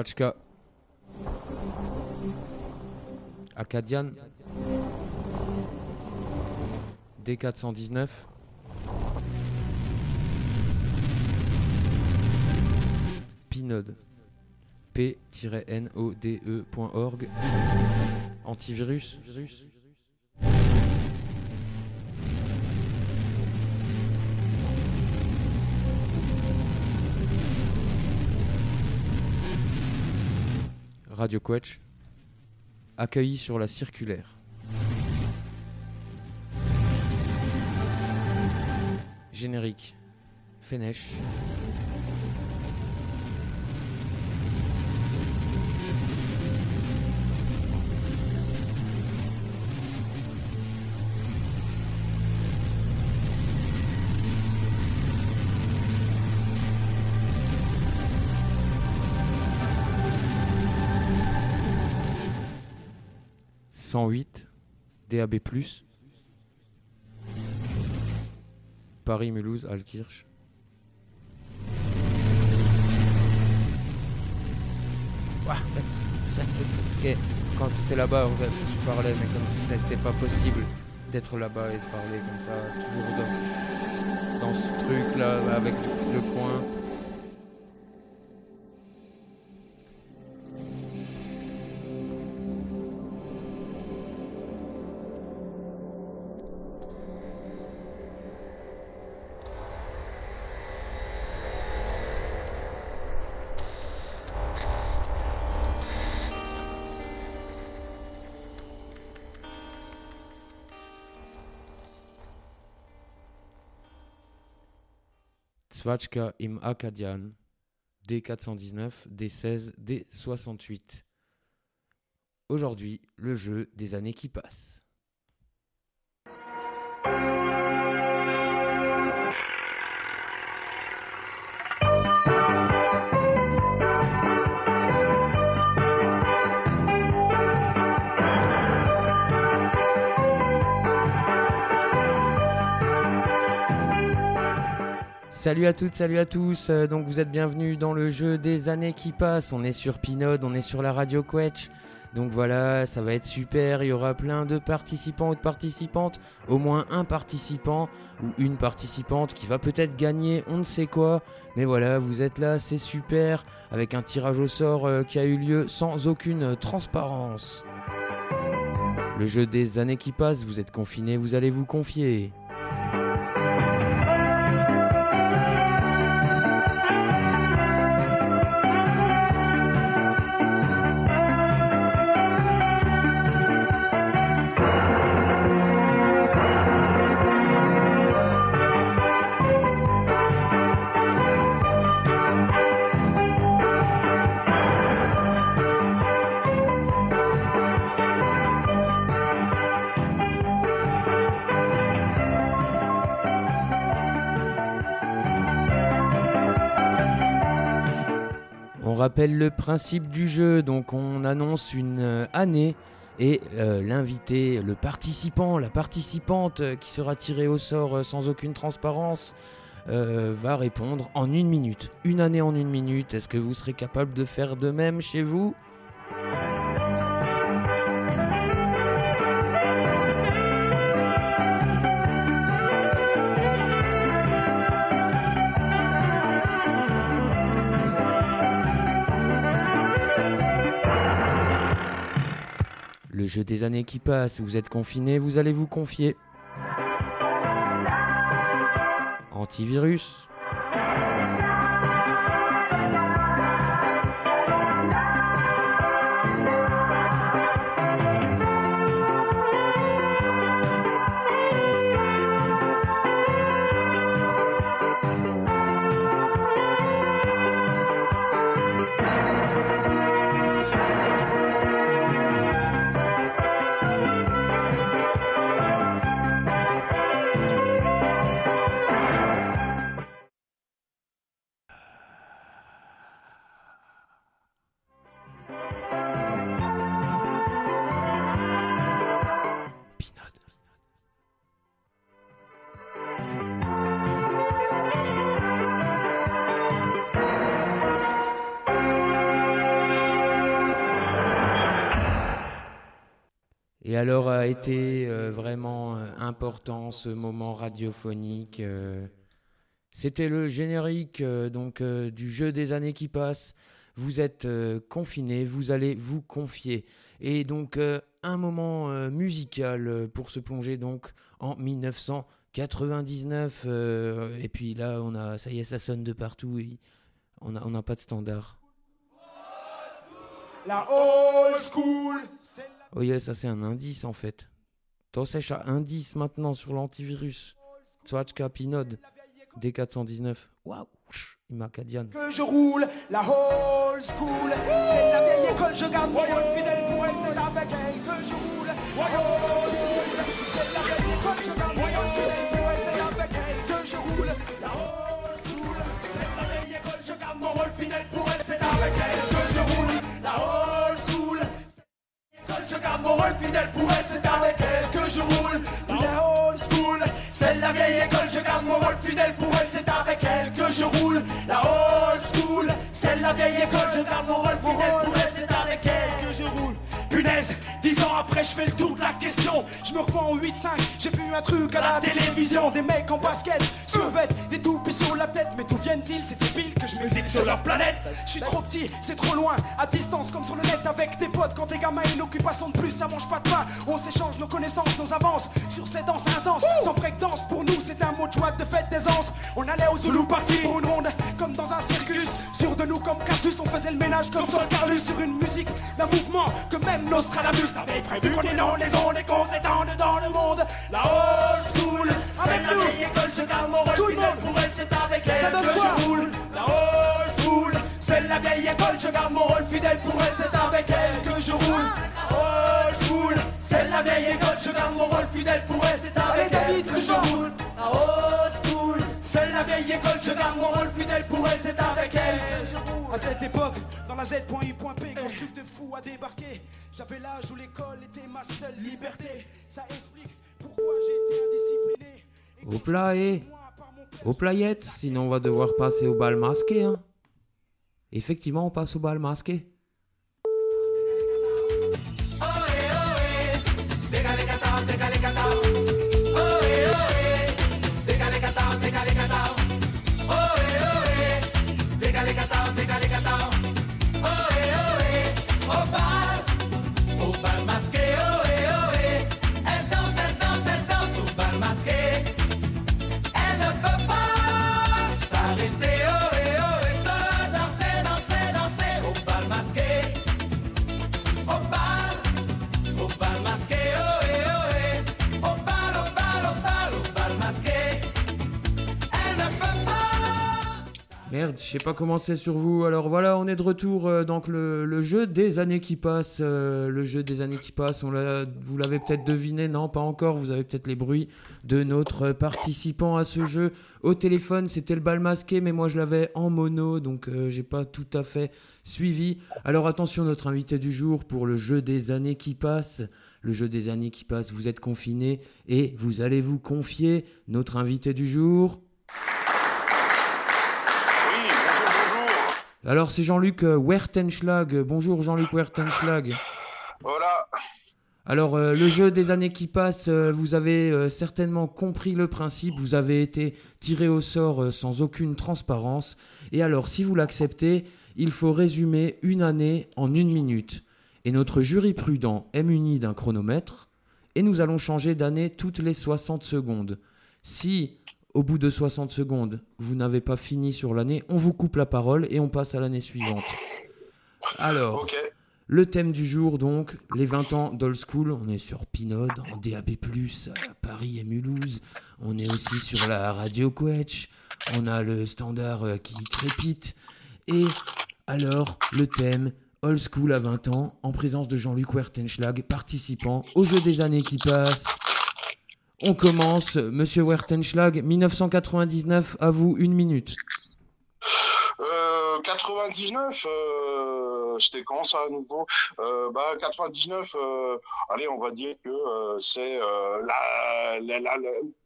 Svachka. Acadian. D419. Pinode. P-node.org. Antivirus. Radio Quetch, accueilli sur la circulaire. Générique, Fenech. « 108 DAB+, Paris, Mulhouse, Alkirch. Quand tu étais là-bas, tu parlais, mais comme ça n'était pas possible d'être là-bas et de parler comme ça, toujours dans, dans ce truc-là, avec le coin. Svachka im Akadian, D419, D16, D68. Aujourd'hui, le jeu des années qui passent. Salut à toutes, salut à tous. Euh, donc vous êtes bienvenus dans le jeu des années qui passent. On est sur Pinode, on est sur la radio Quetch. Donc voilà, ça va être super. Il y aura plein de participants ou de participantes. Au moins un participant ou une participante qui va peut-être gagner on ne sait quoi. Mais voilà, vous êtes là, c'est super. Avec un tirage au sort euh, qui a eu lieu sans aucune transparence. Le jeu des années qui passent, vous êtes confinés, vous allez vous confier. Rappelle le principe du jeu, donc on annonce une euh, année et euh, l'invité, le participant, la participante euh, qui sera tirée au sort sans aucune transparence va répondre en une minute. Une année en une minute, est-ce que vous serez capable de faire de même chez vous? Le jeu des années qui passent, vous êtes confinés, vous allez vous confier. Antivirus. Alors a été vraiment important ce moment radiophonique. C'était le générique donc du jeu des années qui passent. Vous êtes confinés, vous allez vous confier. Et donc un moment musical pour se plonger donc en 1999. et puis là, on a, ça y est, ça sonne de partout. on n'a on a pas de standard. La old school. Oh yeah, ça c'est un indice en fait. T'en sèches à indice maintenant sur l'antivirus. Swatchka Pinode. D419. Waouh Imacadian. Que je roule la old school. C'est la vieille école, je garde mon fidèle pour elle, c'est avec elle que je roule. La old school. Mon rôle fidèle pour elle, c'est avec elle que je roule. La old school. C'est la vieille école, je garde mon rôle fidèle pour elle, c'est avec elle que je roule. La old school, c'est la vieille école, je garde mon rôle fidèle pour elle, après je fais le tour de la question. Je me revois en 8-5, j'ai vu un truc à la télévision. Des mecs en basket, survêtent, des toupies sur la tête. Mais d'où viennent-ils C'est débile que je m'exile sur leur planète? Je suis trop petit, c'est trop loin, à distance comme sur le net Avec tes potes. Quand t'es gamin, une occupation de plus Ça mange pas de pain, on s'échange nos connaissances, nos avances. Sur ces danses intenses, sans danse pour nous c'est un mot de joie de fête d'aisance On allait au Zulu party pour une ronde, comme dans un circus. Sur de nous comme Cassius, on faisait le ménage comme Sol Carlus Sur une musique, d'un mouvement que même Nostradamus n'avait prévu qu'on est non les ondes et qu'on s'étende dans le monde. La old school, c'est la vieille école, je garde mon rôle Tout le monde. pour elle, c'est avec elle que je roule. La old school, c'est la vieille école, je garde mon rôle fidèle pour elle, c'est avec elle que je roule. La old school, c'est la vieille école, je garde mon rôle fidèle pour elle, c'est avec elle que je roule. La old school, c'est la vieille école, je garde mon rôle fidèle pour elle, c'est avec elle que je roule. À cette époque, dans la Z.U.P, quand truc de fou a débarqué. J'avais l'âge où l'école était ma seule liberté. Ça explique pourquoi j'étais indiscipliné. Au plat et au playette, sinon on va devoir passer au bal masqué. Hein. Effectivement, on passe au bal masqué. Je sais pas comment c'est sur vous. Alors voilà, on est de retour euh, donc le, jeu des années qui passent. Euh, le jeu des années qui passent. Vous l'avez peut-être deviné, non, pas encore. Vous avez peut-être les bruits de notre participant à ce jeu au téléphone. C'était le bal masqué, mais moi je l'avais en mono, donc euh, j'ai pas tout à fait suivi. Alors attention, notre invité du jour pour le jeu des années qui passent. Le jeu des années qui passent. Vous êtes confiné et vous allez vous confier. Notre invité du jour. Alors c'est Jean-Luc euh, Wertenschlag. Bonjour Jean-Luc Wertenschlag. Voilà. Alors euh, le jeu des années qui passent, euh, vous avez certainement compris le principe, vous avez été tiré au sort sans aucune transparence. Et alors si vous l'acceptez, il faut résumer une année en une minute. Et notre jury prudent est muni d'un chronomètre, et nous allons changer d'année toutes les 60 secondes. Si au bout de 60 secondes, vous n'avez pas fini sur l'année, on vous coupe la parole et on passe à l'année suivante. Alors, le thème du jour, donc, les 20 ans d'Old School. On est sur Pinode, en DAB, à Paris et Mulhouse. On est aussi sur la radio Quetch. On a le standard euh, qui crépite. Et alors, le thème Old School à 20 ans, en présence de Jean-Luc Wertenschlag, participant au jeu des années qui passent. On commence, Monsieur Wertenschlag, 1999, à vous une minute. 99, euh, euh, c'était quand ça à nouveau? Euh, bah, 99, allez, on va dire que c'est la,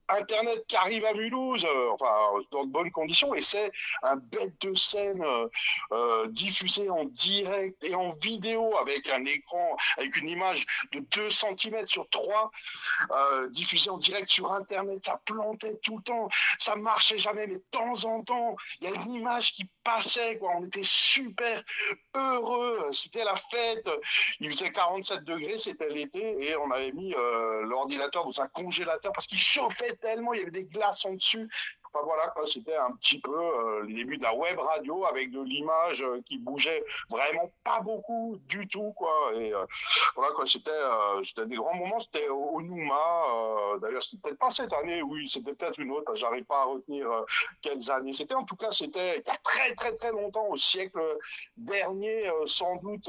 Internet qui arrive à Mulhouse, euh, enfin dans de bonnes conditions, et c'est un bête de scène euh, euh, diffusé en direct et en vidéo avec un écran, avec une image de 2 cm sur 3, euh, diffusé en direct sur Internet. Ça plantait tout le temps, ça marchait jamais, mais de temps en temps, il y a une image qui passait. On était super heureux, c'était la fête. Il faisait 47 degrés, c'était l'été, et on avait mis l'ordinateur dans un congélateur parce qu'il chauffait tellement, il y avait des glaces en dessus. Enfin voilà, c'était un petit peu euh, les débuts de la web radio avec de l'image euh, qui bougeait vraiment pas beaucoup du tout, quoi. Et euh, voilà, quoi, c'était euh, c'était des grands moments. C'était au, au Nouma. D'ailleurs, c'était peut-être pas cette année, oui, c'était peut-être une autre. J'arrive pas à retenir quelles années. C'était en tout cas, c'était il y a très très très longtemps, au siècle dernier, sans doute,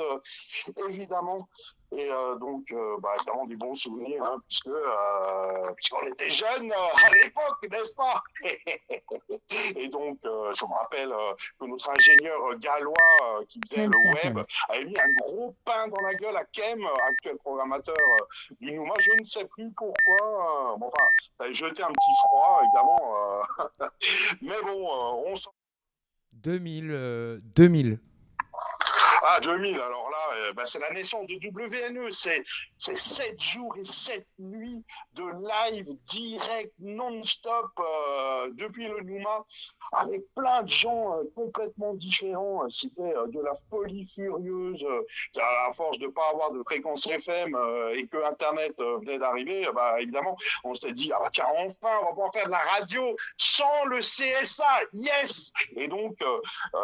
évidemment. Et euh, donc, euh, bah, évidemment, des bons souvenirs, hein, puisque euh, puisqu'on était jeunes euh, à l'époque, n'est-ce pas? Et donc, euh, je me rappelle euh, que notre ingénieur gallois euh, qui faisait 10 le web avait mis un gros pain dans la gueule à Kem, actuel programmateur euh, du Nouma. Je ne sais plus pourquoi. euh, bon, enfin, ça avait jeté un petit froid, évidemment. euh, mais bon, euh, on s'en 2000, euh, 2000. Ah, 2000, alors là, euh, bah, c'est la naissance de WNE. C'est, c'est 7 jours et 7 nuits de live direct, non-stop, euh, depuis le Nouma, avec plein de gens euh, complètement différents. C'était de la folie furieuse. À force de pas avoir de fréquence FM et que Internet venait d'arriver, bah, évidemment, on s'était dit, ah bah tiens, enfin, on va pouvoir faire de la radio sans le CSA. Yes! Et donc,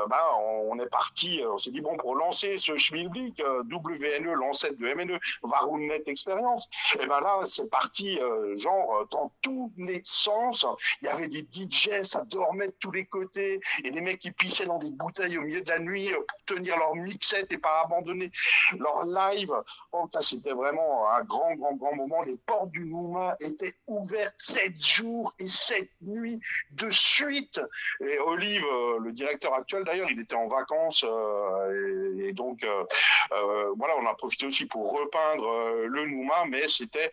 bah, on, on est parti, on s'est dit, bon, pour lancer ce schmilblick, euh, WNE, l'ancêtre de MNE, Varunnet Experience, et ben là, c'est parti, euh, genre, euh, dans tous les sens. Il y avait des DJ, ça dormait de tous les côtés, et des mecs qui pissaient dans des bouteilles au milieu de la nuit pour tenir leur mixette et pas abandonner leur live. Oh, c'était vraiment un grand, grand, grand moment. Les portes du Nouma étaient ouvertes 7 jours et 7 nuits de suite. Et Olive, le directeur actuel d'ailleurs, il était en vacances et, et donc euh, euh, voilà, on a profité aussi pour repeindre euh, le Nouma, mais c'était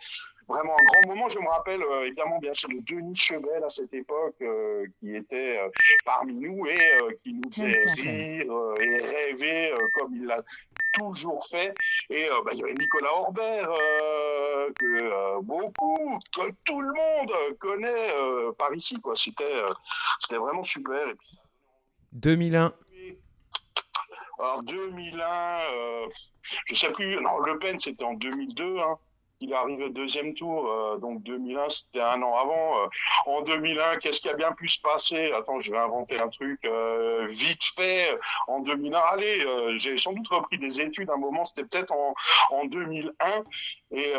vraiment un grand moment. Je me rappelle euh, évidemment bien sûr de Denis Chebel à cette époque euh, qui était euh, parmi nous et euh, qui nous faisait 10 seconds. rire euh, et rêver euh, comme il l'a toujours fait. Et euh, bah, il y avait Nicolas Orbert euh, que euh, beaucoup, que tout le monde connaît euh, par ici. quoi. C'était euh, c'était vraiment super. Et puis, 2001. Alors 2001, euh, je sais plus, non, Le Pen c'était en 2002, hein. Il est arrivé deuxième tour, euh, donc 2001 c'était un an avant. Euh, en 2001, qu'est-ce qui a bien pu se passer? Attends, je vais inventer un truc euh, vite fait. En 2001, allez, j'ai sans doute repris des études. Un moment, c'était peut-être en, en 2001. Et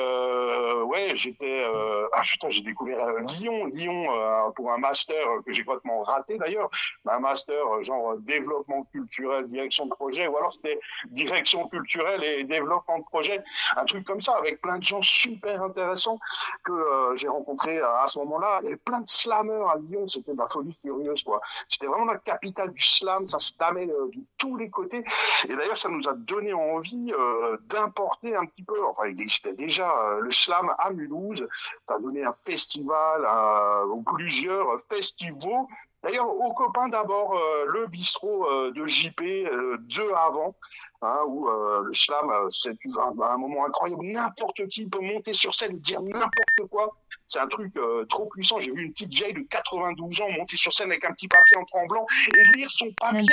ouais, j'étais. Ah putain, j'ai découvert Lyon, Lyon pour un master que j'ai complètement raté d'ailleurs, un master genre développement culturel, direction de projet, ou alors c'était direction culturelle et développement de projet, un truc comme ça, avec plein de gens super intéressants que euh, j'ai rencontrés à, à ce moment-là. Il y avait plein de slammers à Lyon, c'était de la folie furieuse, quoi. C'était vraiment la capitale du slam, ça se tamait euh, de tous les côtés. Et d'ailleurs, ça nous a donné envie euh, d'importer un petit peu, enfin, il existait déjà euh, le slam à Mulhouse, ça a donné un festival, euh, plusieurs festivals. D'ailleurs, aux copains d'abord, euh, le bistrot euh, de JP, euh, deux avant, hein, où le slam, c'est un, un moment incroyable. N'importe qui peut monter sur scène et dire n'importe quoi. C'est un truc trop puissant. J'ai vu une petite vieille de 92 ans monter sur scène avec un petit papier en tremblant et lire son 10 papier.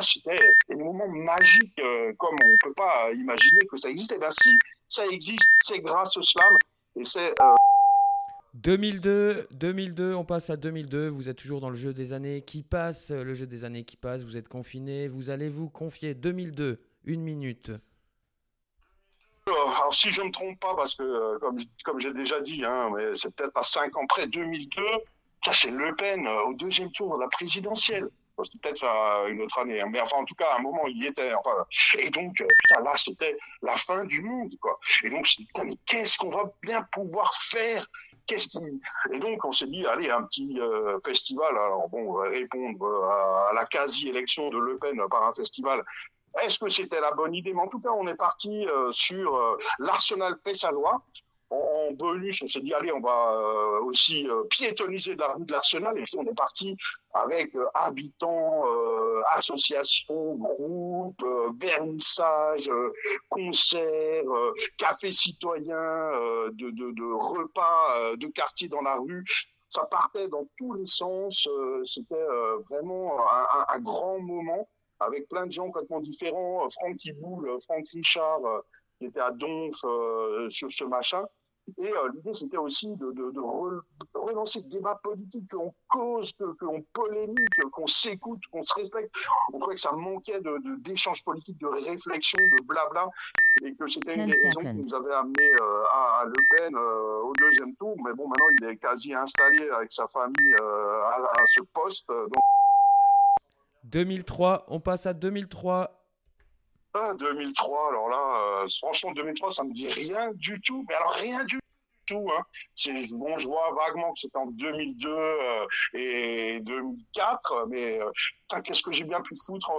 C'était des moments magiques, euh, comme on peut pas imaginer que ça existe. Et ben si ça existe, c'est grâce au slam. Et c'est 2002, 2002, on passe à 2002. Vous êtes toujours dans le jeu des années qui passent. Le jeu des années qui passent. Vous êtes confiné. Vous allez vous confier. 2002, une minute. Euh, alors si je me trompe pas, parce que euh, comme, j'ai déjà dit, hein, c'est peut-être à 5 ans près, 2002, ça c'est Le Pen euh, au deuxième tour de la présidentielle. C'était peut-être une autre année, hein, mais enfin en tout cas à un moment il y était. Et donc là c'était la fin du monde quoi. Et donc je me dit, putain mais qu'est-ce qu'on va bien pouvoir faire Qu'est-ce qui Et donc on s'est dit allez un petit euh, festival. Alors bon, répondre euh, à, à la quasi-élection de Le Pen par un festival. Est-ce que c'était la bonne idée? Mais en tout cas, on est parti euh, sur euh, l'Arsenal Pessalois, en, bonus, on s'est dit, allez, on va euh, aussi euh, piétoniser la rue de l'Arsenal. Et puis, on est parti avec euh, habitants, associations, groupes, vernissage, concerts, cafés citoyens, de, de, de, repas de quartier dans la rue. Ça partait dans tous les sens. C'était vraiment un, un, grand moment avec plein de gens complètement différents. Franck Boule, Franck Richard, qui était à Donf sur ce machin. Et euh, l'idée, c'était aussi de, de, de relancer le débat politique, qu'on cause, qu'on polémique, qu'on s'écoute, qu'on se respecte. On trouvait que ça manquait d'échanges politiques, de réflexion, de blabla, et que c'était une des raisons qui nous avait amené euh, à, Le Pen euh, au deuxième tour. Mais bon, maintenant, il est quasi installé avec sa famille à, à, ce poste. Donc... 2003, on passe à 2003. 2003, ah, alors là, euh, franchement, 2003, ça me dit rien du tout. Mais alors, rien du tout. Hein. C'est, bon, je vois vaguement que c'était en 2002 euh, et 2004, mais euh, qu'est-ce que j'ai bien pu foutre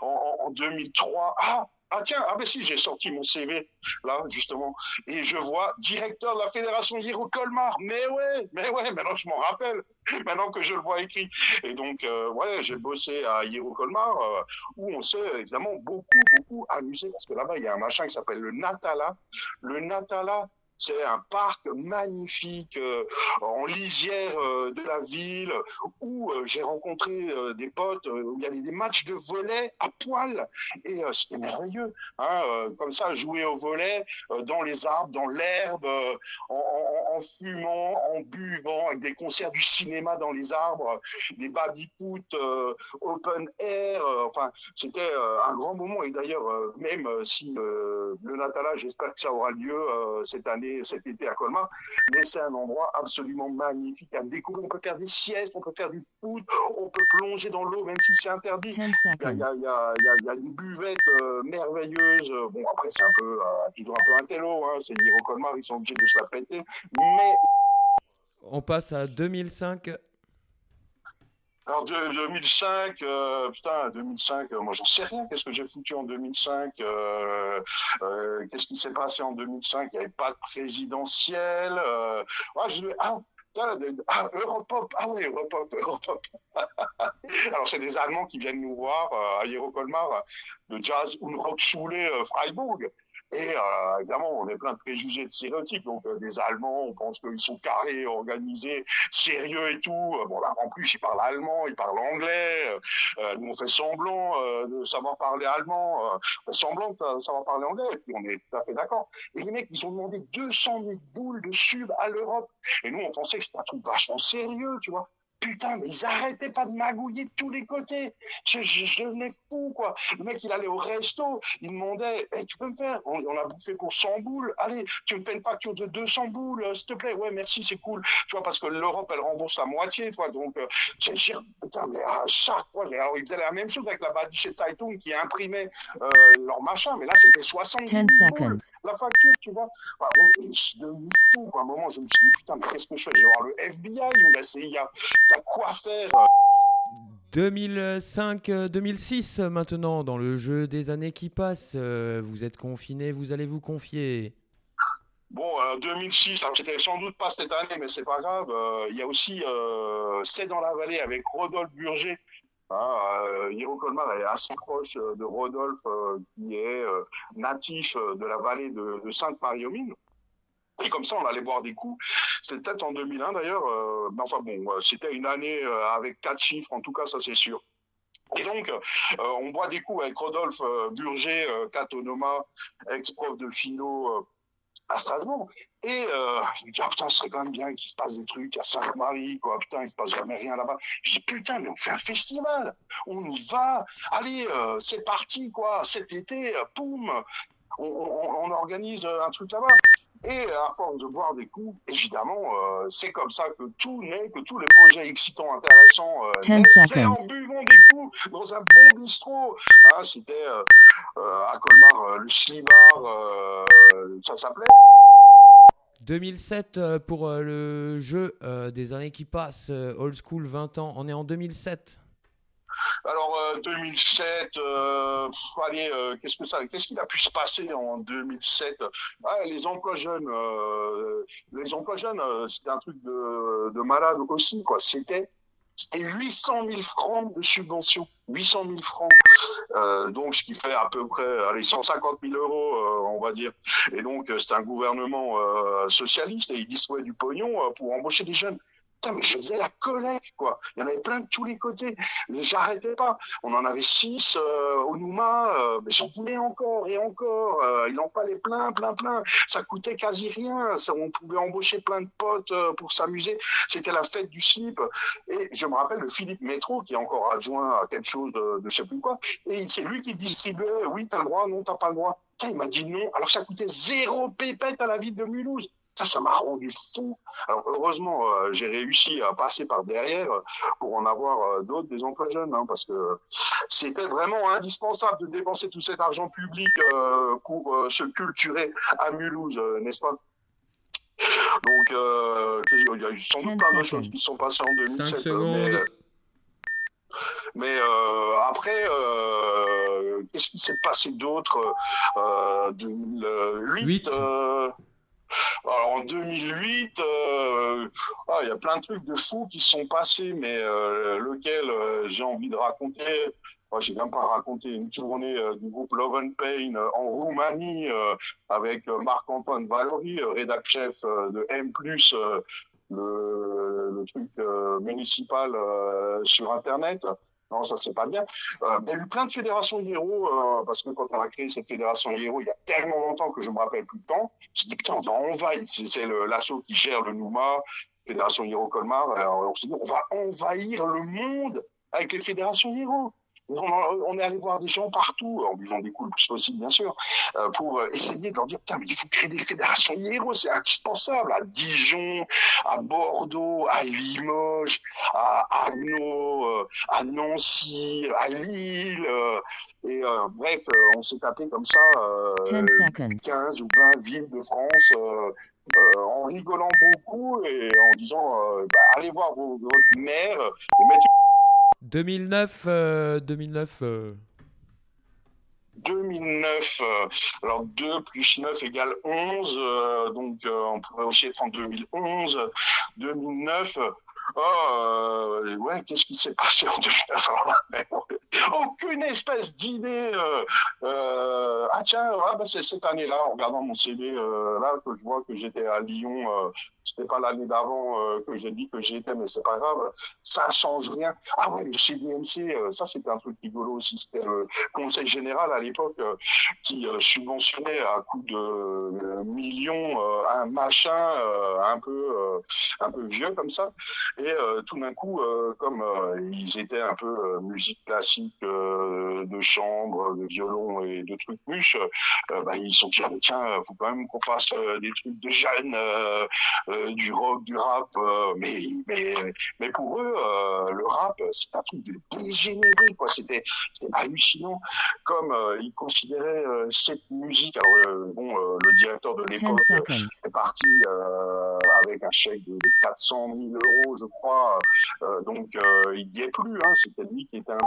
en, en 2003 Ah, ah tiens, ah ben si, j'ai sorti mon CV là justement et je vois directeur de la fédération Hiro Colmar. Mais ouais, mais ouais, maintenant je m'en rappelle, maintenant que je le vois écrit. Et donc euh, ouais, j'ai bossé à Hiro Colmar euh, où on s'est évidemment beaucoup beaucoup amusé parce que là-bas il y a un machin qui s'appelle le Natala. Le Natala, c'est un parc magnifique euh, en lisière euh, de la ville où euh, j'ai rencontré des potes où il y avait des matchs de volet à poil et c'était merveilleux. Hein, comme ça, jouer au volet dans les arbres, dans l'herbe, en, fumant, en buvant, avec des concerts du cinéma dans les arbres, des baby open air. enfin, c'était un grand moment et d'ailleurs, même si le Natala, j'espère que ça aura lieu cette année cet été à Colmar, mais c'est un endroit absolument magnifique à découvrir. On peut faire des siestes, on peut faire du foot, on peut plonger dans l'eau, même si c'est interdit. Il y, a, il, y a, il y, a, une buvette euh, merveilleuse. Bon, après, c'est un peu, euh, toujours un peu un télo, hein. c'est dire au Colmar, ils sont obligés de péter. Mais. On passe à 2005. Alors, de, 2005, euh, putain, 2005, euh, moi j'en sais rien. Qu'est-ce que j'ai foutu en 2005 euh, euh, Qu'est-ce qui s'est passé en 2005 Il n'y avait pas de présidentiel. Euh, ouais, je, ah, ah, Europop, ah oui, Europop, Europop. Alors, c'est des Allemands qui viennent nous voir euh, à Hierokolmar, de Jazz Unrockschule Freiburg. Et euh, évidemment, on est plein de préjugés de stéréotypes. Donc, euh, des Allemands, on pense qu'ils sont carrés, organisés, sérieux et tout. Euh, bon, là, en plus, ils parlent allemand, ils parlent anglais. Euh, nous, on fait semblant de savoir parler allemand, semblant de savoir parler anglais. Et puis, on est tout à fait d'accord. Et les mecs, ils ont demandé 200 000 boules de sub à l'Europe. Et nous, on pensait que c'était un truc vachement sérieux, tu vois putain, mais ils arrêtaient pas de magouiller de tous les côtés. Je, je, devenais fou, quoi. Le mec, il allait au resto, il demandait, hey, tu peux me faire, on, on, a bouffé pour 100 boules, allez, tu me fais une facture de 200 boules, euh, s'il te plaît, ouais, merci, c'est cool. Tu vois, parce que l'Europe, elle rembourse la moitié, toi, donc, euh, j'ai dit, putain, mais à chaque fois, alors, ils faisaient la même chose avec la Badische Zeitung qui imprimait euh, leur machin, mais là, c'était 60 boules, la facture, tu vois. Enfin, bon, je suis devenu fou, quoi. À un moment, je me suis dit, putain, mais qu'est-ce que je fais? Je vais voir le FBI ou la CIA quoi faire 2005-2006 euh, maintenant, dans le jeu des années qui passent, euh, vous êtes confiné, vous allez vous confier. Bon, 2006, c'était sans doute pas cette année, mais c'est pas grave. Euh, il y a aussi C'est dans la vallée avec Rodolphe Burger. Hein, Hiro Colmar est assez proche de Rodolphe, qui est natif de la vallée de, de Sainte-Marie-aux-Mines. Et comme ça, on allait boire des coups. C'était peut-être en 2001 d'ailleurs. Euh, mais enfin bon, euh, c'était une année euh, avec quatre chiffres, en tout cas, ça c'est sûr. Et donc, on boit des coups avec Rodolphe Burger, catonoma, ex-prof de philo à Strasbourg. Et euh, me dis, ah, putain, ce serait quand même bien qu'il se passe des trucs à Sainte-Marie, quoi. Putain, il se passe jamais rien là-bas. Je dis, putain, mais on fait un festival. On y va. Allez, c'est parti, quoi. Cet été, poum, on, on, on organise un truc là-bas. Et à force de boire des coups, évidemment, euh, c'est comme ça que tout naît, que tous les projets excitants, intéressants, euh, c'est en buvant des coups dans un bon bistrot. Hein, C'était euh, euh, à Colmar, euh, le Slibar, ça s'appelait. 2007 pour le jeu des années qui passent, Old School 20 ans, on est en 2007. Alors 2007, euh, allez, qu'est-ce que ça, qu'est-ce qu'il a pu se passer en 2007 ah, Les emplois jeunes, les emplois jeunes, c'était un truc de, de malade aussi, quoi. C'était c'était 800 000 francs de subvention. 800 000 francs. Euh, donc, ce qui fait à peu près allez, 150 000 euros, euh, on va dire. Et donc, euh, c'est un gouvernement euh, socialiste et il distribuait du pognon euh, pour embaucher des jeunes mais je faisais la collecte, quoi. Il y en avait plein de tous les côtés. J'arrêtais pas. On en avait six euh, au Nouma, euh, mais j'en voulais encore et encore. Euh, il en fallait plein, plein, plein. Ça coûtait quasi rien. On pouvait embaucher plein de potes euh, pour s'amuser. C'était la fête du slip. Et je me rappelle de Philippe Métro, qui est encore adjoint à quelque chose de, de je sais plus quoi. Et c'est lui qui distribuait, oui, t'as le droit, non, t'as pas le droit. il m'a dit non. Alors ça coûtait zéro pépette à la ville de Mulhouse. Ça, ça m'a rendu fou. Alors heureusement, euh, j'ai réussi à passer par derrière pour en avoir euh, d'autres, des emplois jeunes, hein, parce que c'était vraiment indispensable de dépenser tout cet argent public euh, pour euh, se culturer à Mulhouse, euh, n'est-ce pas? Donc, euh, il y a eu sans doute plein de choses qui sont passées en 2007. Mais, mais après, qu'est-ce qui s'est passé d'autre 2008 alors en 2008, euh, ah, il y a plein de trucs de fous qui sont passés, mais euh, lequel euh, j'ai envie de raconter moi, j'ai même pas raconté une journée euh, du groupe Love and Pain en Roumanie avec Marc-Antoine Valory, rédac chef de M+, le truc municipal sur Internet. Non, ça c'est pas bien. Euh, il y a eu plein de fédérations Hiro, euh, parce que quand on a créé cette fédération Hiro, il y a tellement longtemps que je me rappelle plus de temps. J'ai dit putain, on va envahir. C'est l'assaut qui gère le Nouma, fédération Hiro Colmar. On s'est dit on va envahir le monde avec les fédérations Hiro. On, on, est allé voir des gens partout, en buvant des coups aussi, bien sûr, euh, pour essayer de leur dire, putain, mais il faut créer des fédérations. Héros, c'est indispensable, à Dijon, à Bordeaux, à Limoges, à Arnaud, euh, à Nancy, à Lille, euh, et bref, on s'est tapé comme ça 15 ou 20 villes de France, euh, en rigolant beaucoup et en disant euh, bah, allez voir vos, votre mère et mettre 2009 euh, 2009 euh... 2009 alors 2 plus 9 égale 11 euh, donc on pourrait aussi être en 2011 2009 Oh, euh, ouais, qu'est-ce qui s'est passé en 2009 Aucune espèce d'idée. Euh, euh, ah tiens, ah, ben c'est cette année-là, en regardant mon CV, euh, là que je vois que j'étais à Lyon. Euh, c'était pas l'année d'avant euh, que j'ai dit que j'étais, mais c'est pas grave. Ça change rien. Ah ouais, le CDMC, ça c'était un truc rigolo aussi. C'était le Conseil général à l'époque qui subventionnait à coup de millions un machin un peu un peu vieux comme ça. Euh, tout d'un coup, euh, comme euh, ils étaient un peu musique classique de chambre, de violon et de trucs mûches, bah, ils sont dit ah, tiens, faut quand même qu'on fasse des trucs de jeunes, du rock, du rap. mais mais mais pour eux, le rap, c'est un truc de dégénéré quoi. C'était c'était hallucinant. Comme ils considéraient cette musique. Alors bon, le directeur de l'époque est parti avec un chèque de 400 000 euros, je crois. Euh, donc euh, il n'y est plus. Hein. Lui qui était un peu.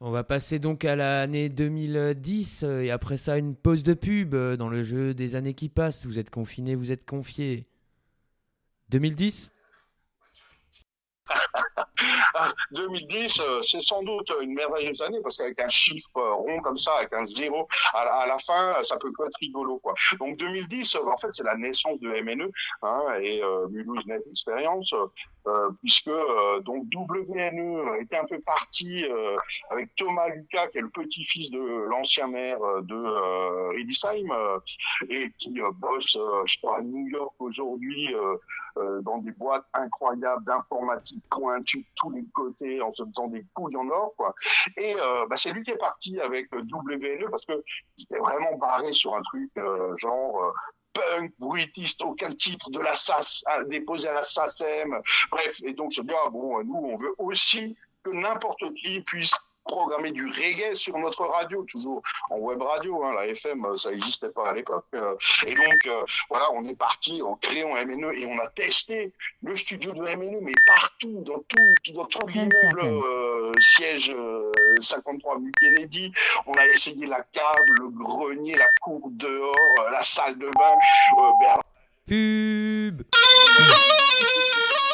On va passer donc à l'année 2010 euh, et après ça une pause de pub dans le jeu des années qui passent. Vous êtes confiné, vous êtes confié. 2010 2010, euh, c'est sans doute une merveilleuse année parce qu'avec un chiffre rond comme ça, avec un zéro à, la fin, ça peut être rigolo. Quoi. Donc 2010, en fait, c'est la naissance de MNE hein, et euh, Mulhouse Net Experience, euh, puisque euh, donc WNE était un peu parti euh, avec Thomas Lucas, qui est le petit-fils de l'ancien maire de euh, Riedisheim et qui bosse, je crois, à New York aujourd'hui dans des boîtes incroyables d'informatique pointue de tous les côtés en se faisant des couilles en or. Quoi. Et bah, c'est lui qui est parti avec WNE parce que était vraiment barré sur un truc genre punk, bruitiste, aucun titre de la déposé à la SACEM. Bref, et donc je dis, ah bon, nous, on veut aussi que n'importe qui puisse programmer du reggae sur notre radio, toujours en web radio. Hein, la FM, euh, ça n'existait pas à l'époque. Euh. et donc, euh, voilà, on est parti en créant MNE et on a testé le studio de MNE, mais partout, dans tout, dans tout l'immeuble, siège 53 rue Kennedy. On a essayé la cave, le grenier, la cour dehors, la salle de bain. Pub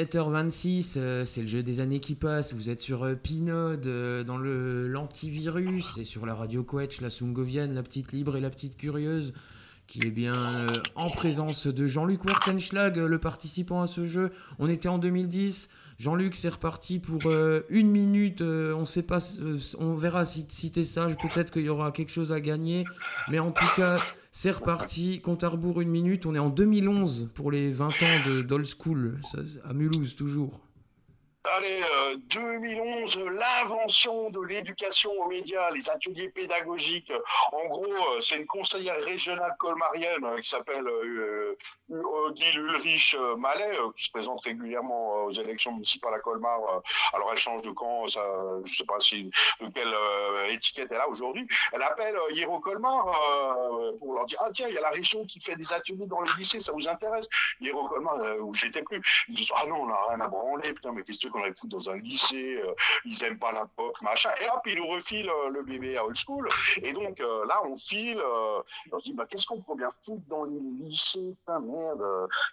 7h26, euh, c'est le jeu des années qui passent. Vous êtes sur euh, Pinode, euh, dans le l'antivirus, et sur la radio Quetch, la Sungovienne, la petite libre et la petite curieuse, qui est bien en présence de Jean-Luc Wertenschlag, le participant à ce jeu. On était en 2010. Jean-Luc, c'est reparti pour une minute. on sait pas, on verra si, si t'es sage. Peut-être qu'il y aura quelque chose à gagner. Mais en tout cas, c'est reparti, compte à rebours une minute. On est en 2011 pour les 20 ans de d'Old School, à Mulhouse toujours. Allez, 2011, euh, l'invention de l'éducation aux médias, les ateliers pédagogiques. En gros, euh, c'est une conseillère régionale colmarienne euh, qui s'appelle Odile Ulrich Mallet, qui se présente régulièrement aux élections municipales à Colmar. alors, elle change de camp, je ne sais pas si, de quelle étiquette elle a aujourd'hui. Elle appelle Hiero Colmar pour leur dire Ah, tiens, il y a la région qui fait des ateliers dans le lycée, ça vous intéresse? Hiero Colmar, où j'étais plus. Ils disent Ah non, on n'a rien à branler, putain, mais qu'est-ce qu'on allait foutre dans un lycée, euh, ils aiment pas la pop, machin. Et hop, ils nous refilent euh, le bébé à old school. Et donc euh, là, on file. on se dit, bah, qu'est-ce qu'on pourrait bien foutre dans les lycées? Putain, merde,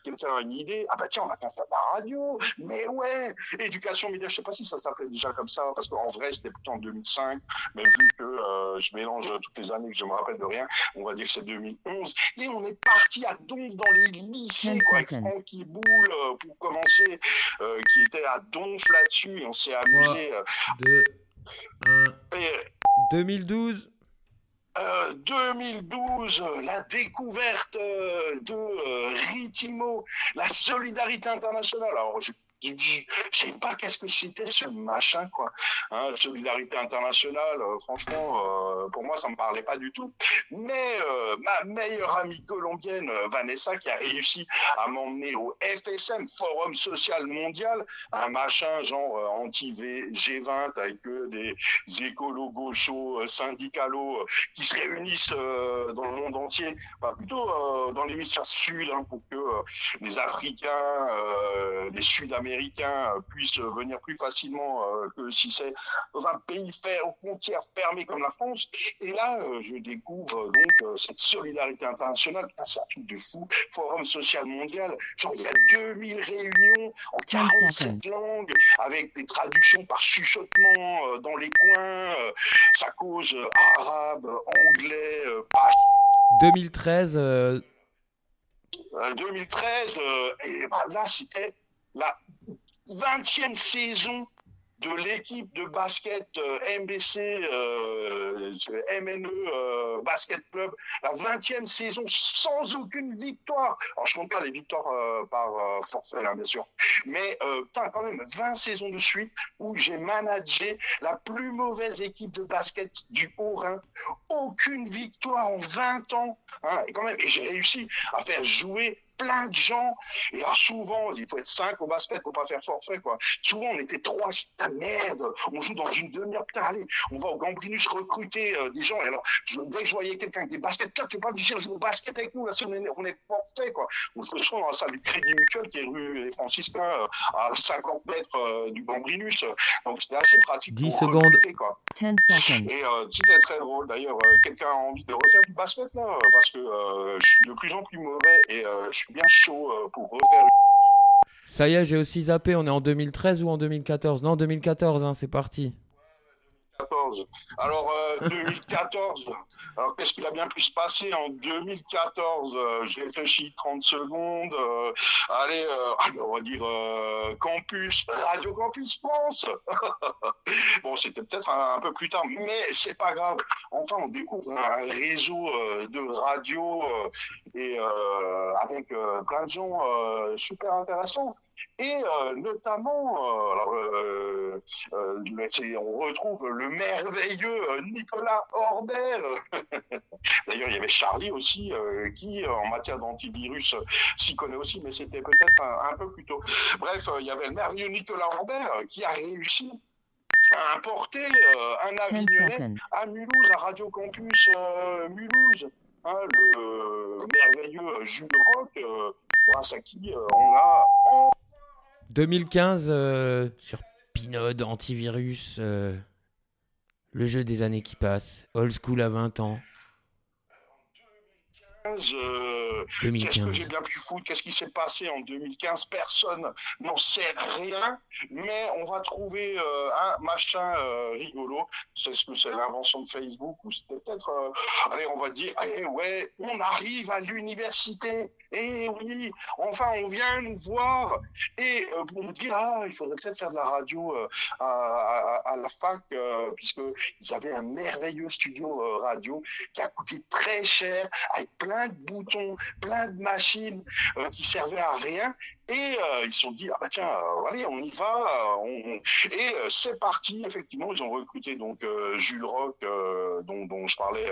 quelqu'un a une idée? Ah bah tiens, on a qu'à faire la radio. Mais ouais, éducation média, je sais pas si ça s'appelait déjà comme ça, parce qu'en vrai, c'était plutôt en 2005. Mais vu que je mélange toutes les années que je me rappelle de rien, on va dire que c'est 2011. Et on est parti à Donf dans les lycées, quoi, avec Francky Boule pour commencer, qui était à Donf là-dessus et on s'est amusé. 2, 1. 2012 2012, la découverte euh, de euh, Ritimo, la solidarité internationale. Alors, je sais pas qu'est-ce que c'était ce machin, quoi. Hein, solidarité internationale, euh, franchement, euh, pour moi, ça me parlait pas du tout. Mais euh, ma meilleure amie colombienne, Vanessa, qui a réussi à m'emmener au FSM, Forum Social Mondial, un machin genre anti-G20 avec des écolos gauchos, syndicalos, qui se réunissent dans le monde entier, pas plutôt dans l'hémisphère sud, hein, pour que les Africains, les Sud-Américains, américains euh, puissent venir plus facilement euh, que si c'est dans un pays aux frontières fermées comme la France. Et là, euh, je découvre donc cette solidarité internationale. C'est un truc de fou. Forum social mondial. Genre, il y a 2000 réunions en 47 langues avec des traductions par chuchotement dans les coins. ça cause arabe, anglais, pas... 2013. 2013, et bah, là, c'était la 20e saison de l'équipe de basket euh, MBC, euh, MNE euh, Basket Club, la 20e saison sans aucune victoire. Alors je compte pas les victoires par forfait, hein, bien sûr, mais quand même 20 saisons de suite où j'ai managé la plus mauvaise équipe de basket du Haut-Rhin. Aucune victoire en 20 ans. Hein, et quand même, j'ai réussi à faire jouer plein de gens. Et alors souvent, il faut être 5 au basket pour pas faire forfait, quoi. Souvent, on était trois, putain, merde, on joue dans une demi-heure, putain, allez, on va au Gambrinus recruter euh, des gens. Et alors, je, dès que je voyais quelqu'un avec des baskets, tu peux pas me dire, joue au basket avec nous, là, si on est, on est forfait, quoi. On se retrouve dans la salle du Crédit Mutuel, qui est rue des Franciscains, euh, à 50 mètres euh, du Gambrinus. Donc, c'était assez pratique 10 pour secondes. recruter, quoi. 10 seconds. Et euh, c'était très drôle. D'ailleurs, euh, quelqu'un a envie de refaire du basket là, parce que euh, je suis de plus en plus mauvais et euh, je suis bien chaud euh, pour refaire. Ça y est, j'ai aussi zappé. On est en 2013 ou en 2014 Non, 2014, hein, c'est parti. 2014. Alors euh, 2014. Alors qu'est-ce qu'il a bien pu se passer en 2014 Euh, J'ai réfléchi 30 secondes. euh, allez, euh, allez, on va dire euh, Campus, Radio Campus France. bon, c'était peut-être un, un peu plus tard, mais c'est pas grave. Enfin, on découvre un réseau euh, de radio euh, et euh, avec euh, plein de gens euh, super intéressants. Et euh, notamment, euh, euh, euh, on retrouve le merveilleux Nicolas Orbert. D'ailleurs, il y avait Charlie aussi, qui, en matière d'antivirus, s'y connaît aussi, mais c'était peut-être un, un peu plus tôt. Bref, il y avait le merveilleux Nicolas Orbert euh, qui a réussi à importer un 10 avignonnais à Mulhouse, à Radio Campus Mulhouse, hein, le merveilleux Jules euh, grâce à qui on a 2015 euh, sur Pinode, antivirus, euh, le jeu des années qui passent, old school à 20 ans, 15 euh, Qu'est-ce que 2015. j'ai bien pu foutre? Qu'est-ce qui s'est passé en 2015 Personne n'en sait rien, mais on va trouver euh, un machin euh, rigolo. C'est ce que c'est l'invention de Facebook ou c'était peut-être, euh, allez, on va dire, eh ouais, on arrive à l'université. Eh oui, enfin, on vient nous voir et euh, pour nous dire, ah, il faudrait peut-être faire de la radio euh, à, à- à la fac, euh, puisque ils avaient un merveilleux studio euh, radio qui a coûté très cher, avec plein de boutons, plein de machines euh, qui servaient à rien. Et euh, ils se sont dit, ah bah tiens, euh, allez, on y va. Et c'est parti, effectivement, ils ont recruté donc Jules euh, dont, je parlais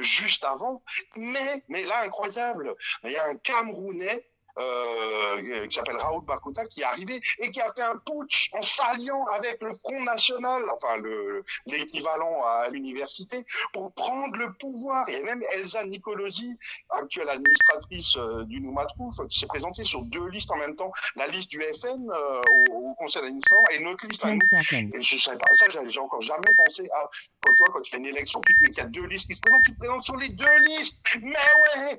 juste avant. Mais, mais là, incroyable, il y a un Camerounais euh, qui s'appelle Raoul Bakota qui est arrivé et qui a fait un putsch en s'alliant avec le Front National, enfin le l'équivalent à l'université, pour prendre le pouvoir. Il y a même Elsa Nicolosi, actuelle administratrice euh, du Noumatrouf, qui s'est présentée sur deux listes en même temps, la liste du FN euh, au, au conseil d'administration et notre liste à 10 nous. seconds. Et je savais pas, ça, j'ai encore jamais pensé à, quand tu vois, quand y a une élection, tu te mets qu'il y a deux listes qui se présentent, tu te présentes sur les deux listes. Mais ouais!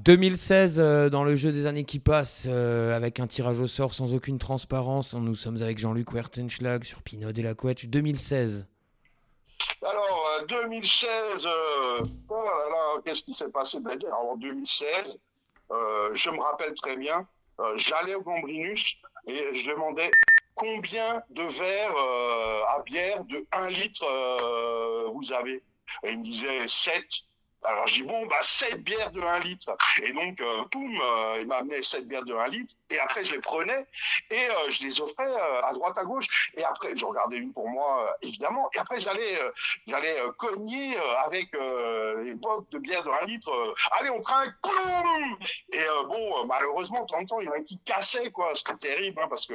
2016 euh, dans le jeu des années qui passent euh, avec un tirage au sort sans aucune transparence. Nous sommes avec Jean-Luc Wertenschlag sur Pinode et la Quetch. 2016. Alors, euh, 2016, euh, oh qu'est-ce qui s'est passé? Ben, Alors, En 2016, euh, je me rappelle très bien, j'allais au Gambrinus et je demandais combien de verres à bière de 1 litre vous avez Et il me disait 7. Alors je dis bon bah 7 bières de 1 litre. Et donc euh, poum euh, il m'a amené 7 bières de 1 litre. Et après je les prenais et euh, je les offrais euh, à droite à gauche. Et après j'en gardais une pour moi évidemment. Et après j'allais j'allais cogner avec les bottes de bière de 1 litre allez on trinque et bon malheureusement de temps en temps il y en a qui cassaient quoi. C'était terrible hein, parce que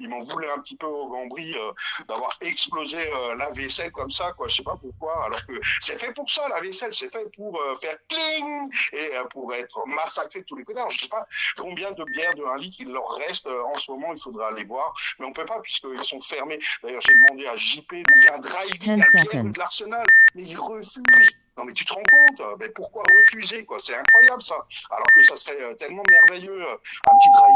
ils m'en voulaient un petit peu au gambri euh, d'avoir explosé la vaisselle comme ça quoi. Je sais pas pourquoi alors que c'est fait pour ça la vaisselle c'est fait pour euh, faire cling et euh, pour être massacré de tous les côtés. Alors je sais pas combien de bières de 1 litre il leur reste euh, en ce moment il faudra aller voir mais on peut pas puisqu'ils sont fermés. D'ailleurs j'ai demandé à JP d'ouvrir un drive-in 10 à de l'Arsenal mais il refuse. Non mais tu te rends compte mais pourquoi refuser quoi? C'est incroyable ça. Alors que ça serait tellement merveilleux un petit drive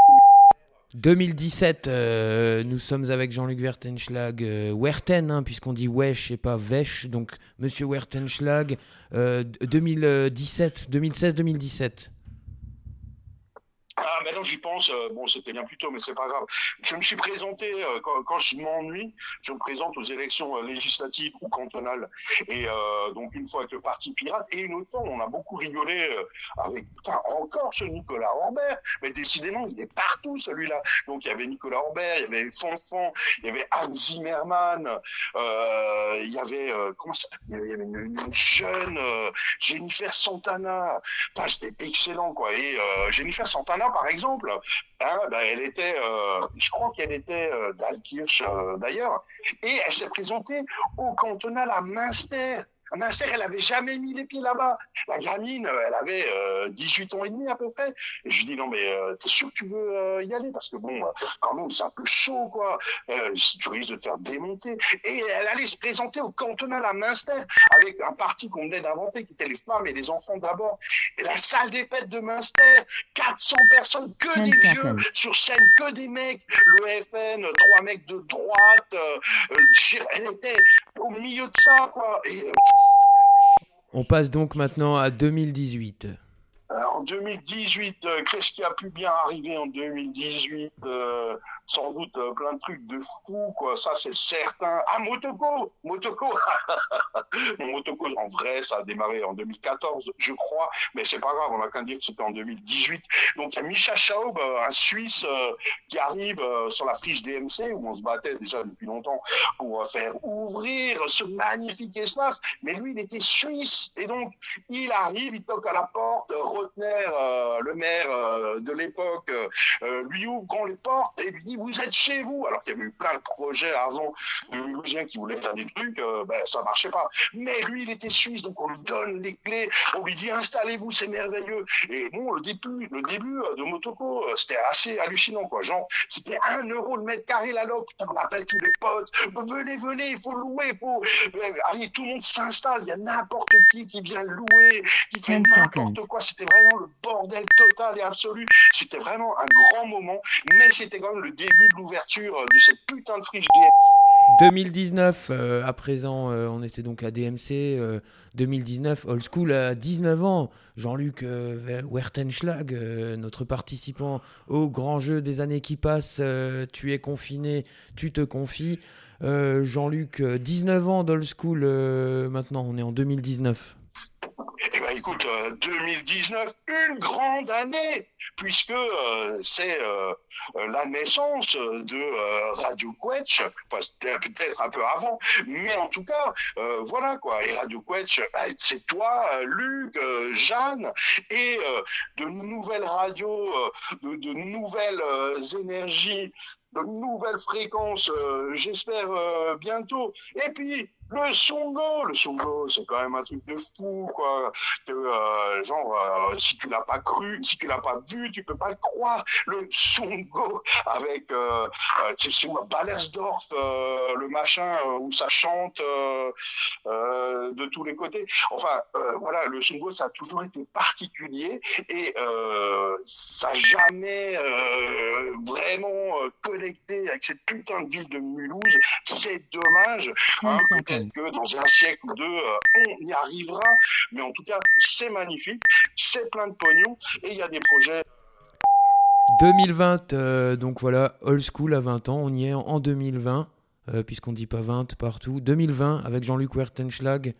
2017, euh, nous sommes avec Jean-Luc Wertenschlag, euh, Werten, hein, puisqu'on dit wesh et pas wesh, donc Monsieur Wertenschlag, euh, 2017, 2016-2017. Ah, maintenant j'y pense. euh, bon, c'était bien plus tôt, mais c'est pas grave. Je me suis présenté euh, quand, je m'ennuie, je me présente aux élections euh, législatives ou cantonales. Et donc une fois avec le parti pirate et une autre fois, on a beaucoup rigolé avec putain, encore ce Nicolas Orbert. Mais décidément, il est partout celui-là. Donc il y avait Nicolas Orbert, il y avait Fanfan, il y avait Hans Zimmerman, il y avait comment ça, il y avait, une, une jeune Jennifer Santana. C'était excellent quoi. Et Jennifer Santana, par exemple, hein, bah, elle était, euh, je crois qu'elle était euh, d'Alkirch euh, d'ailleurs, et elle s'est présentée au cantonal à Münster. À Münster, elle avait jamais mis les pieds là-bas. La gamine, euh, elle avait euh, 18 ans et demi à peu près. Et je lui dis non mais euh, t'es sûr que tu veux euh, y aller? Parce que bon, quand même c'est un peu chaud quoi. Si tu risques de te faire démonter. Et elle allait se présenter au cantonal à Münster avec un parti qu'on venait d'inventer qui était les femmes et les enfants d'abord. Et la salle des fêtes de Münster, 400 personnes, que 10 des vieux, sur scène que des mecs, le FN, trois mecs de droite, elle était au milieu de ça, quoi. Et On passe donc maintenant à 2018. euh, en 2018, euh, qu'est-ce qui a pu bien arriver en 2018 Euh, Sans doute euh, plein de trucs de fou, quoi. Ça, c'est certain. Ah, Motoko Motoko Motoko, en vrai, ça a démarré en 2014, je crois, mais c'est pas grave, on a qu'à dire que c'était en 2018. Donc, il y a Micha Schaub, euh, un Suisse, euh, qui arrive euh, sur la friche DMC, où on se battait déjà depuis longtemps pour faire ouvrir ce magnifique espace. Mais lui, il était suisse, et donc, il arrive, il toque à la porte, Rotner, le maire de l'époque, lui ouvre grand les portes et lui dit vous êtes chez vous. Alors qu'il y avait eu plein de projets avant de Mulhousien qui voulaient faire des trucs euh, ben ça marchait pas. Mais lui il était suisse donc on lui donne les clés. On lui dit installez-vous c'est merveilleux. Et bon le début le début euh, de Motoko euh, c'était assez hallucinant quoi. Genre c'était un euro le mètre carré la putain on appelle tous les potes. Venez venez il faut louer il faut Euh, allez tout le monde s'installe. Il y a n'importe qui qui vient louer qui fait 10 n'importe quoi. C'était vraiment le bordel total et absolu. C'était vraiment un grand moment, mais c'était quand même le début de l'ouverture euh, de cette putain de friche DM. 2019, euh, à présent, euh, on était donc à DMC. euh, 2019, Old School à 19 ans. Jean-Luc Wertenschlag, notre participant au grand jeu des années qui passent. tu es confiné, tu te confies. Jean-Luc, euh, 19 ans d'Old School maintenant, on est en 2019. Eh ben écoute, euh, 2019, une grande année, puisque euh, c'est euh, euh, la naissance de euh, Radio Quetch, enfin peut-être un peu avant, mais en tout cas, euh, voilà quoi. Et Radio Quetch, bah, c'est toi, euh, Luc, euh, Jeanne, et euh, de nouvelles radios, euh, de, de nouvelles euh, énergies, de nouvelles fréquences, euh, j'espère euh, bientôt. Et puis le Songo, le Songo, c'est quand même un truc de fou, quoi. Que, euh, genre, euh, si tu l'as pas cru, si tu l'as pas vu, tu peux pas le croire. Le Songo avec, euh, euh, c'est où, Ballersdorf, euh, le machin euh, où ça chante euh, euh, de tous les côtés. Enfin, euh, voilà, le Songo, ça a toujours été particulier et euh, ça n'a jamais euh, vraiment connecté avec cette putain de ville de Mulhouse. C'est dommage. 10 Hein, Peut-être que dans un siècle ou deux, euh, on y arrivera, mais en tout cas, c'est magnifique, c'est plein de pognon, et il y a des projets 2020, euh, donc voilà, Old School à 20 ans, on y est en- en 2020, euh, puisqu'on dit pas 20 partout. 2020 avec Jean-Luc Wertenschlag.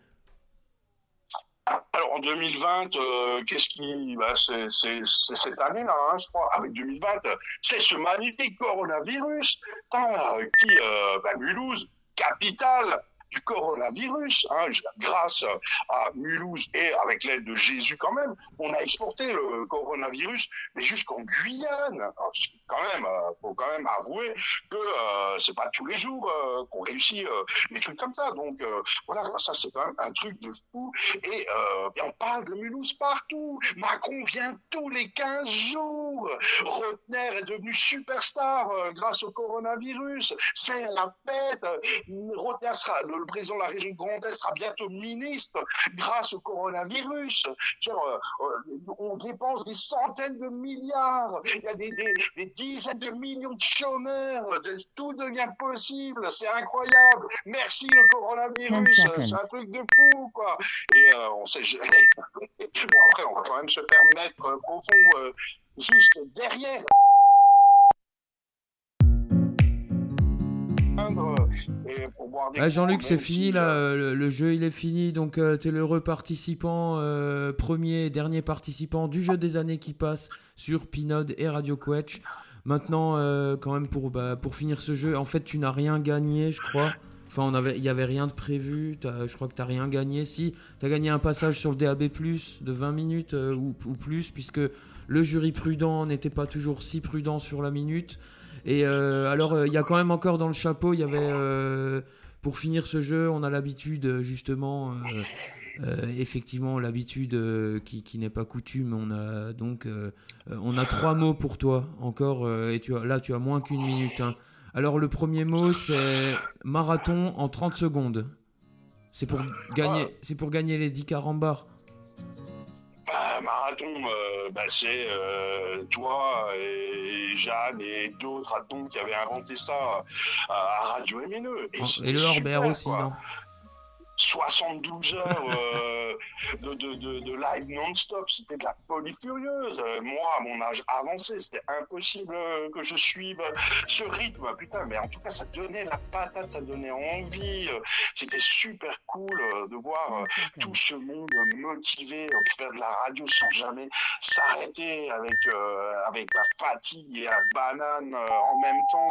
Alors en 2020, euh, qu'est-ce qui, bah, c'est cette année-là, hein, je crois. Avec 2020, euh, c'est ce magnifique coronavirus, euh, qui, euh, bah, Mulhouse, capitale du coronavirus, hein, grâce à Mulhouse et avec l'aide de Jésus quand même, on a exporté le coronavirus, mais jusqu'en Guyane. Alors, quand même, euh, faut quand même avouer que euh, c'est pas tous les jours euh, qu'on réussit euh, des trucs comme ça. Donc voilà, ça c'est quand même un truc de fou. Et, on parle de Mulhouse partout. Macron vient tous les 15 jours. Rotner est devenu superstar grâce au coronavirus. C'est la fête. Rotner sera, le président de la région de Grand Est sera bientôt ministre grâce au coronavirus. Euh, euh, on dépense des centaines de milliards. Il y a des, des, des dizaines de millions de chômeurs. De- tout devient possible. C'est incroyable. Merci le 10 coronavirus. C'est un truc de fou, quoi. Et euh, on sait jamais. Bon, après, on va quand même se faire mettre euh, profond euh, juste derrière. Ah, Jean-Luc, c'est fini si, là, euh, le, le jeu il est fini, donc euh, t'es l'heureux participant, euh, premier et dernier participant du jeu des années qui passent sur Pinode et Radio Quetch. Maintenant, euh, quand même, pour, bah, pour finir ce jeu, en fait, tu n'as rien gagné, je crois. Enfin, on avait, il n'y avait rien de prévu, t'as- je crois que tu n'as rien gagné. Si, tu as gagné un passage sur le DAB, de 20 minutes euh, ou, ou plus, puisque le jury prudent n'était pas toujours si prudent sur la minute. Et euh, alors, euh, il y a quand même encore dans le chapeau, il y avait. euh, pour finir ce jeu, on a l'habitude, justement, euh, euh, effectivement, l'habitude euh, qui, qui n'est pas coutume. On a donc, on a trois mots pour toi encore, et tu as, là, tu as moins qu'une minute. hein. Alors, le premier mot, c'est marathon en 30 secondes. C'est pour gagner, c'est pour gagner les 10 carambars. Bah, marathon, euh, bah, c'est euh, toi et Jeanne et d'autres attends qui avaient inventé ça à, à Radio MNE. Et le super, aussi, quoi. non? 72 heures euh, de, de, de, de live non-stop, c'était de la folie furieuse. Euh, moi, à mon âge avancé, c'était impossible euh, que je suive ce rythme. Putain, mais en tout cas, ça donnait la patate, ça donnait envie. C'était super cool de voir tout ce monde motivé pour faire de la radio sans jamais s'arrêter avec, euh, avec la fatigue et la banane en même temps.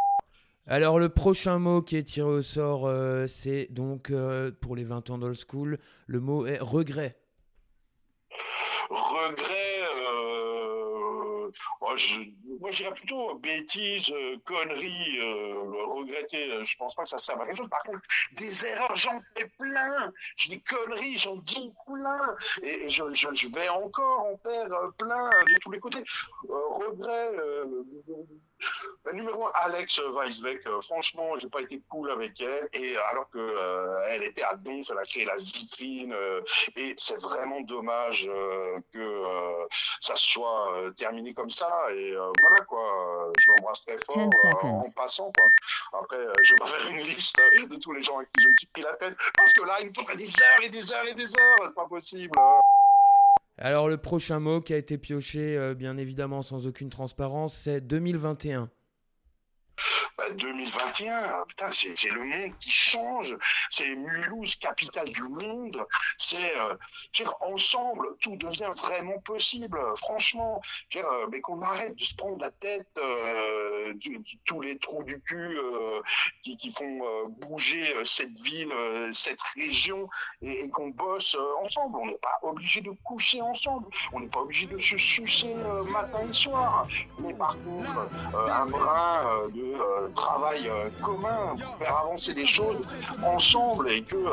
Alors le prochain mot qui est tiré au sort, euh, c'est donc euh, pour les 20 ans d'old school, le mot est regret. regret, euh, moi, je, je plutôt bêtises, conneries, euh, regretter, je pense pas que ça serve à quelque chose. Par contre, des erreurs, j'en fais plein. J'ai des conneries, j'en dis plein. Et, je, je, je vais encore en faire plein de tous les côtés. Regret, bah, numéro un, Alex Weisbeck, euh, franchement, j'ai pas été cool avec elle. Et euh, alors que euh, elle était à Donf, elle a créé la vitrine. euh, et c'est vraiment dommage euh, que ça soit terminé comme ça. Et voilà quoi, je l'embrasse très fort 10 seconds. en passant. Quoi. Après, je vais faire une liste de tous les gens avec qui je me suis pris la tête. Parce que là, il me faudrait des heures et des heures et des heures. C'est pas possible. Alors le prochain mot qui a été pioché, euh, bien évidemment sans aucune transparence, c'est 2021. Bah, 2021, putain, c'est le monde qui change. C'est Mulhouse, capitale du monde. C'est, euh, ensemble, tout devient vraiment possible. Franchement, euh, mais qu'on arrête de se prendre la tête euh, tous les trous du cul euh, qui, font euh, bouger cette ville, cette région, et, et qu'on bosse ensemble. On n'est pas obligé de coucher ensemble. On n'est pas obligé de se sucer matin et soir. Mais par contre, un brin euh, euh, travail euh, commun pour faire avancer les choses ensemble et que euh,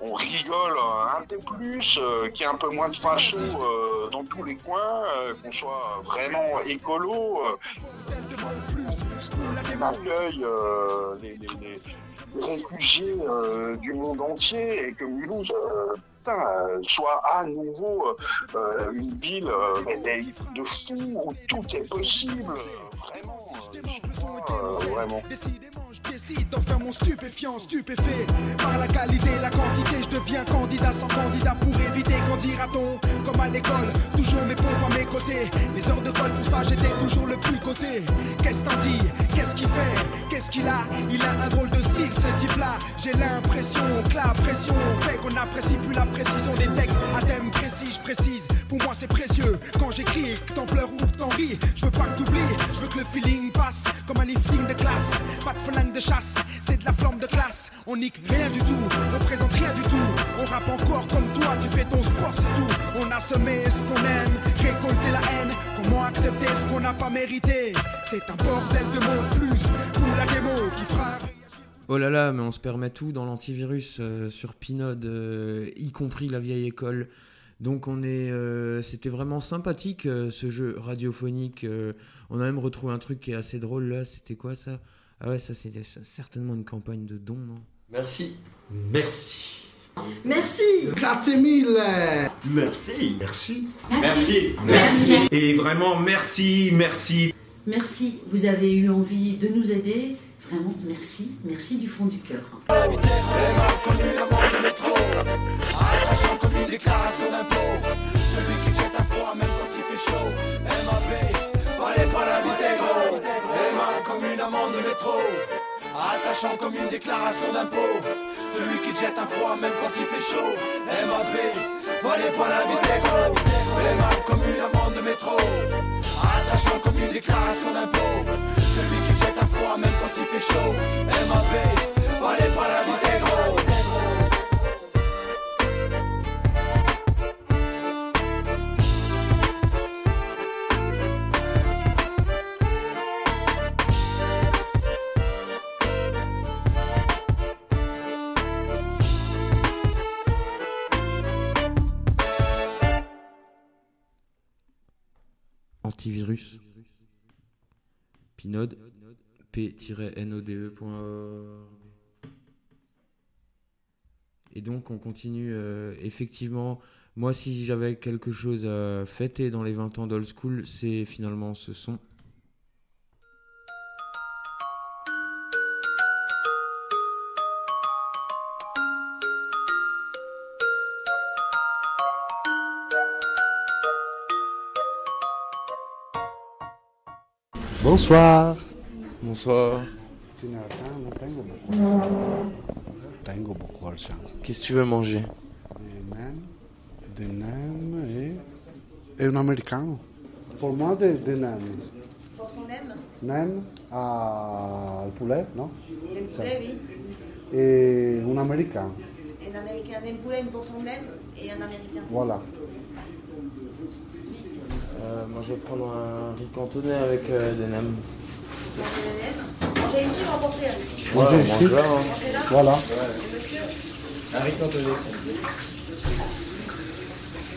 on rigole un peu plus, qu'il y ait un peu moins de facho euh, dans tous les coins, qu'on soit vraiment écolo, qu'on accueille les, les- réfugiés du monde entier et que Mulhouse euh, soit à nouveau euh, une ville euh, de fou où tout est possible. euh, Vraiment, euh, je crois, euh, vraiment. Décide d'en faire mon stupéfiant, stupéfait. Par la qualité, la quantité, je deviens candidat sans candidat pour éviter qu'en dira-t-on. Comme à l'école, toujours mes pompes à mes côtés. Les heures de colle, pour ça j'étais toujours le plus coté. Qu'est-ce t'en dis? Qu'est-ce qu'il fait? Qu'est-ce qu'il a? Il a un drôle de style, ce type-là. J'ai l'impression que la pression fait qu'on n'apprécie plus la précision des textes. À thème précis, je précise. Pour moi, c'est précieux. Quand j'écris, que t'en pleures ou t'en ris, je veux pas que t'oublies. Je veux que le feeling passe comme un lifting de classe. Pas de flingue de chasse, c'est de la flamme de classe. On nique rien du tout, représente rien du tout. On rappe encore comme toi, tu fais ton sport, c'est tout. On a semé ce qu'on aime, récolté la haine. Comment accepter ce qu'on n'a pas mérité? C'est un bordel de mots plus pour la démo qui fera. Oh là là, mais on se permet tout dans l'antivirus euh, sur Pinode, euh, y compris la vieille école. Donc on est, euh, c'était vraiment sympathique euh, ce jeu radiophonique. euh, on a même retrouvé un truc qui est assez drôle là. C'était quoi ça? Ah ouais, ça c'était certainement une campagne de dons, non? Merci. Merci. Merci. Grazie mille. Merci. Merci. Merci. Merci. Et vraiment, merci, merci. Merci. Vous avez eu envie de nous aider. Vraiment, merci. Merci du fond du cœur. Déclaration d'impôt Attachant comme une déclaration d'impôt. Celui qui jette un froid même quand il fait chaud. MAP, fallait pas l'inviter gros. Aimant comme une amende de métro. Attachant comme une déclaration d'impôt. Celui qui jette un froid même quand il fait chaud. MAP, fallait pas l'inviter gros. Antivirus. Pinode. P-node.org. Et donc on continue euh, effectivement. Moi si j'avais quelque chose à fêter dans les 20 ans d'Old School, c'est finalement ce son. Beaucoup argent. Qu'est-ce que tu veux manger? De nem, de nem et, et un américain. Pour moi, de, de nem. Pour son aime Nem à le poulet, non? Des poulets, oui. Et un américain. Un américain des poulets pour son aime et un américain. Voilà. Euh, Moi je vais prendre un riz cantonais avec euh, des nems. Mangez la ici ou emportez avec Mangez ici. Mangez là Voilà. Et monsieur?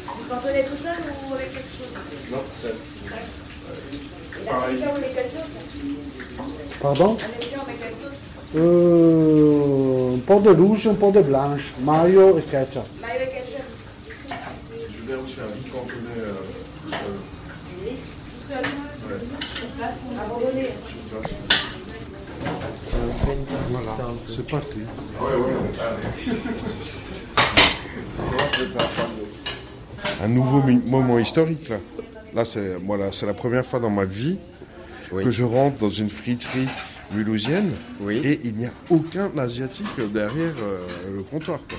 Vous cantonnez tout seul ou avec quelque chose? Non, seul. Et l'américain, vous met quelle sauce Pardon? Américain, on met quelle sauce euh, Un peu de rouge, un peu de blanche. Mayo et ketchup. Mayo et ketchup. Je vais aussi un riz cantonais euh, tout seul. Oui, tout seul. Abandonné. Voilà. C'est parti. Un nouveau moment historique là. Là, c'est voilà, c'est la première fois dans ma vie que je rentre dans une friterie mulhousienne et il n'y a aucun asiatique derrière euh, le comptoir. Quoi.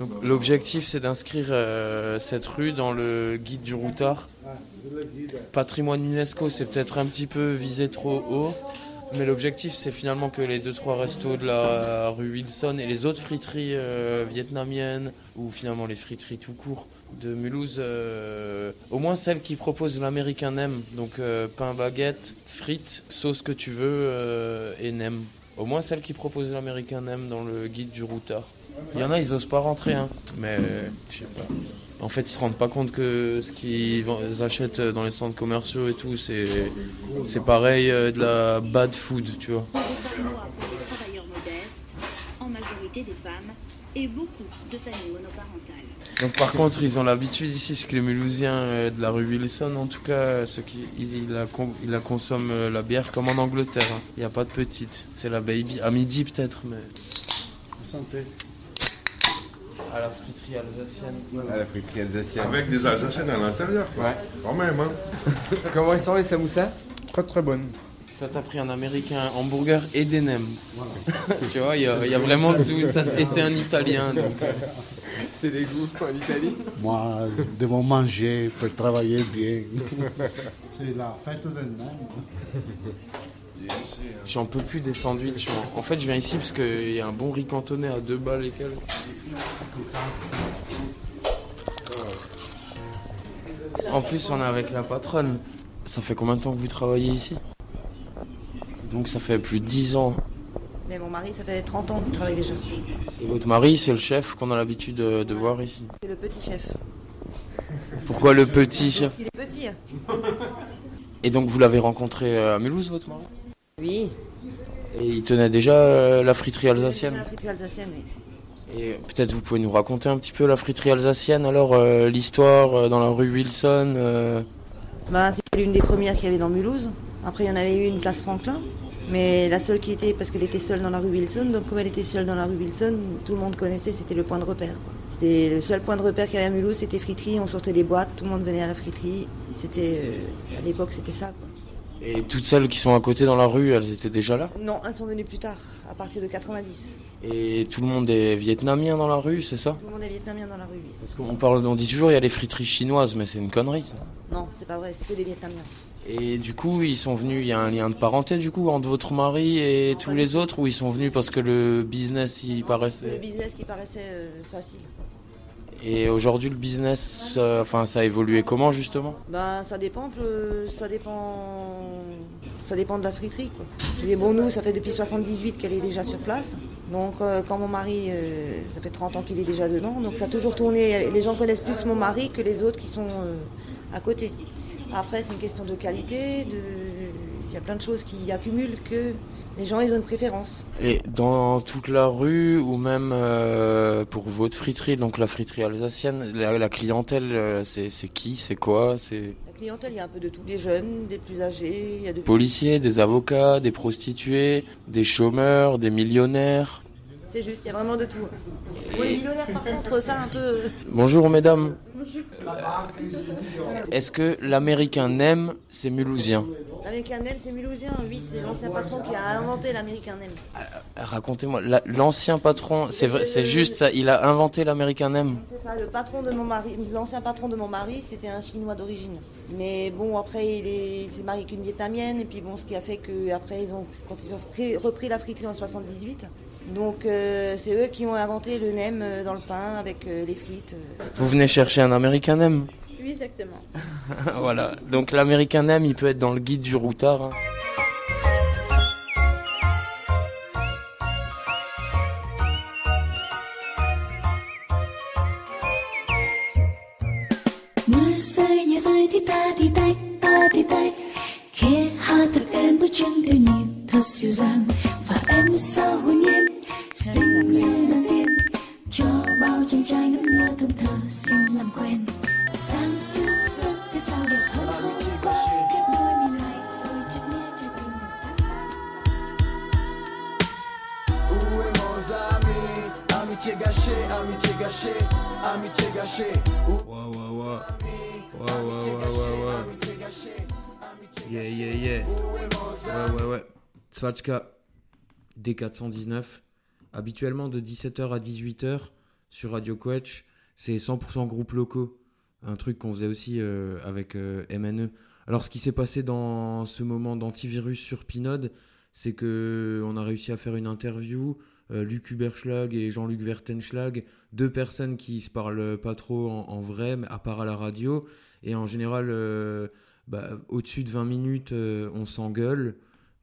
Donc, L'objectif c'est d'inscrire euh, cette rue dans le guide du routard. Patrimoine UNESCO c'est peut-être un petit peu visé trop haut. Mais l'objectif, c'est finalement que les deux trois restos de la rue Wilson et les autres friteries euh, vietnamiennes ou finalement les friteries tout court de Mulhouse, euh, au moins celles qui proposent l'américain nem, donc euh, pain baguette, frites, sauce que tu veux euh, et nem. Au moins celles qui proposent l'américain nem dans le guide du routard. Il y en a, ils osent pas rentrer, hein. mais euh, je sais pas. En fait, ils se rendent pas compte que ce qu'ils achètent dans les centres commerciaux et tout, c'est c'est pareil euh, de la bad food, tu vois. Des parloirs pour les travailleurs modestes, en majorité des femmes, et beaucoup de familles monoparentales. Donc par contre, ils ont l'habitude ici, c'est que les Mulhousiens euh, de la rue Wilson, en tout cas, ceux qui ils, ils la, ils la consomment euh, la bière comme en Angleterre. hein. Il n'y a pas de petite, c'est la baby. À midi peut-être, mais Santé. À la friterie alsacienne. À la friterie alsacienne. Avec des Alsaciennes à l'intérieur. quoi. Ouais. Quand même. Hein. Comment ils sont les samoussas? Très très bonnes. Toi, t'as pris un américain hamburger et des nems. tu vois, il y, a- il y a vraiment tout. Ça, et c'est un italien. Donc, euh, C'est des goûts en Italie? Moi, devons manger pour travailler bien. C'est la fête de nem. J'en peux plus des sandwichs. En fait, je viens ici parce qu'il y a un bon riz cantonais à deux balles et quelques. En plus, on est avec la patronne. Ça fait combien de temps que vous travaillez ici? Donc, ça fait plus de 10 ans. Mais mon mari, ça fait 30 ans qu'il travaille déjà. Et votre mari, c'est le chef qu'on a l'habitude de, de voir ici. C'est le petit chef. Pourquoi le petit chef? Il est petit. hein. Et donc, vous l'avez rencontré à Mulhouse, votre mari? Oui. Et il tenait déjà euh, la friterie La alsacienne friterie alsacienne, oui. Et peut-être vous pouvez nous raconter un petit peu la friterie alsacienne, alors euh, l'histoire euh, dans la rue Wilson. euh, Bah, c'était l'une des premières qu'il y avait dans Mulhouse. Après, il y en avait eu une place Franklin. Mais la seule qui était, parce qu'elle était seule dans la rue Wilson, donc comme elle était seule dans la rue Wilson, tout le monde connaissait, c'était le point de repère. C'était le seul point de repère qu'il y avait à Mulhouse, c'était friterie. On sortait des boîtes, tout le monde venait à la friterie. C'était euh, à l'époque, c'était ça. Quoi. Et toutes celles qui sont à côté dans la rue, elles étaient déjà là Non, elles sont venues plus tard, à partir de 90. Et tout le monde est vietnamien dans la rue, c'est ça Tout le monde est vietnamien dans la rue. oui. Parce qu'on parle, on dit toujours il y a les friteries chinoises, mais c'est une connerie. Ça. Non, c'est pas vrai, c'est que des vietnamiens. Et du coup, ils sont venus. Il y a un lien de parenté du coup entre votre mari et tous les autres, ou ils sont venus parce que le business il Le paraissait. business qui paraissait euh, facile. Et aujourd'hui, le business, ça- enfin, ça a évolué comment justement? Ben, ça dépend, euh, ça dépend, ça dépend de la friterie. Je dis, bon, nous, ça fait depuis 78 qu'elle est déjà sur place. Donc, euh, quand mon mari, euh, ça fait 30 ans qu'il est déjà dedans. Donc, ça a toujours tourné. Les gens connaissent plus mon mari que les autres qui sont euh, à côté. Après, c'est une question de qualité, il y a plein de choses qui accumulent que les gens, ils ont une préférence. Et dans toute la rue, ou même euh, pour votre friterie, donc la friterie alsacienne, la, la clientèle, euh, c'est qui, c'est quoi C'est La clientèle, il y a un peu de tout. Des jeunes, des plus âgés, il y a de policiers, des avocats, des prostituées, des chômeurs, des millionnaires. C'est juste, il y a vraiment de tout. Les millionnaires, par contre, ça, un peu... Bonjour mesdames. Est-ce que l'américain Nem, c'est mulhousien L'American Nem, c'est Mulhousien. Oui, c'est l'ancien patron qui a inventé l'American Nem. Racontez-moi, la- l'ancien patron, c'est vrai, c'est juste ça, il a inventé l'américain Nem. C'est ça, le patron de mon mari, l'ancien patron de mon mari, c'était un Chinois d'origine. Mais bon, après, il est- s'est marié avec une Vietnamienne, et puis bon, ce qui a fait que après, ils ont, quand ils ont repris, repris la friterie en 78, donc euh, c'est eux qui ont inventé le nem euh, dans le pain avec euh, les frites. euh. Vous venez chercher un américain Nem Exactement. Voilà, donc l'américain Nem, il peut être dans le guide du routard. hein. D419. Habituellement de 17h à 18h sur Radio Quetch. C'est 100% groupes locaux. Un truc qu'on faisait aussi euh, avec euh, MNE. Alors, ce qui s'est passé dans ce moment d'antivirus sur Pinode, c'est que on a réussi à faire une interview. Euh, Luc Huberschlag et Jean-Luc Vertenschlag, deux personnes qui se parlent pas trop en, en vrai, à part à la radio. Et en général, euh, bah, au-dessus de 20 minutes, on s'engueule.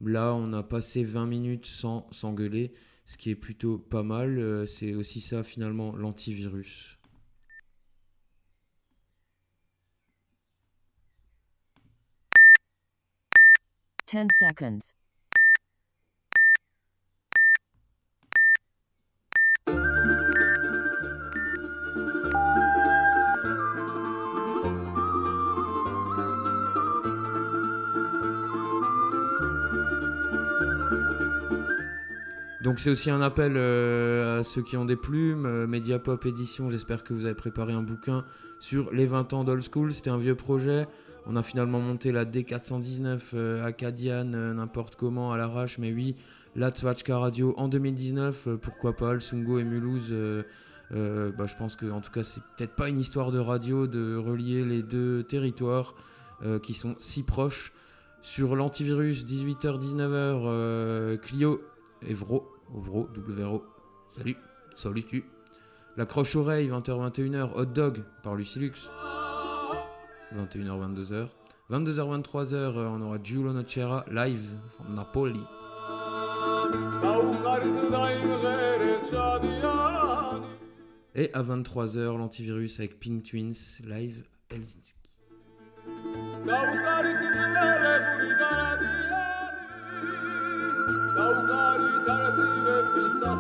Là, on a passé 20 minutes sans s'engueuler, ce qui est plutôt pas mal. Euh, c'est aussi ça, finalement, l'antivirus. Seconds. Donc c'est aussi un appel euh, à ceux qui ont des plumes. Euh, Mediapop Édition, j'espère que vous avez préparé un bouquin sur les 20 ans d'Old School. C'était un vieux projet. On a finalement monté la D419 euh, Acadiane, euh, n'importe comment, à l'arrache. Mais oui, la Tswatchka Radio en 2019. euh, pourquoi pas, le Sungo et Mulhouse. bah, je pense que en tout cas c'est peut-être pas une histoire de radio de relier les deux territoires qui sont si proches. Sur l'antivirus 18h-19h, euh, Clio Evro, Ovro, WRO, salut, salut tu. La croche oreille, 20h-21h, Hot Dog par Lucilux. 21h, 22h. 22h, 23h, euh, on aura Giulio Nocera live from Napoli. Et à 23h, l'antivirus avec Pink Twins live Helsinki. Daugari tarati ve pisa.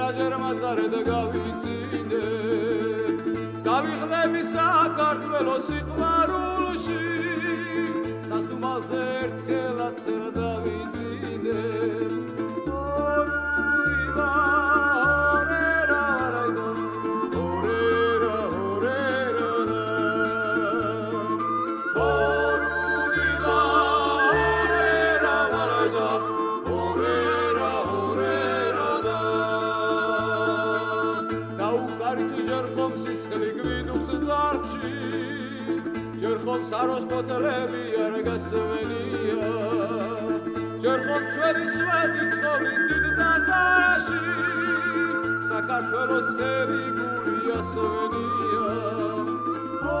რაჯერმა წარედა გავიცინე გავიღლები საქართველოს სიყვარულში სასუმალზე ერთხელაც რა დავიძინე სამსაროს ფოთლები არ გასვენია ჯერ ხომ ჩვენი სვეტი ცხოვლის დიდ დაზაში საქართველოს ხერი გული ასვენია ო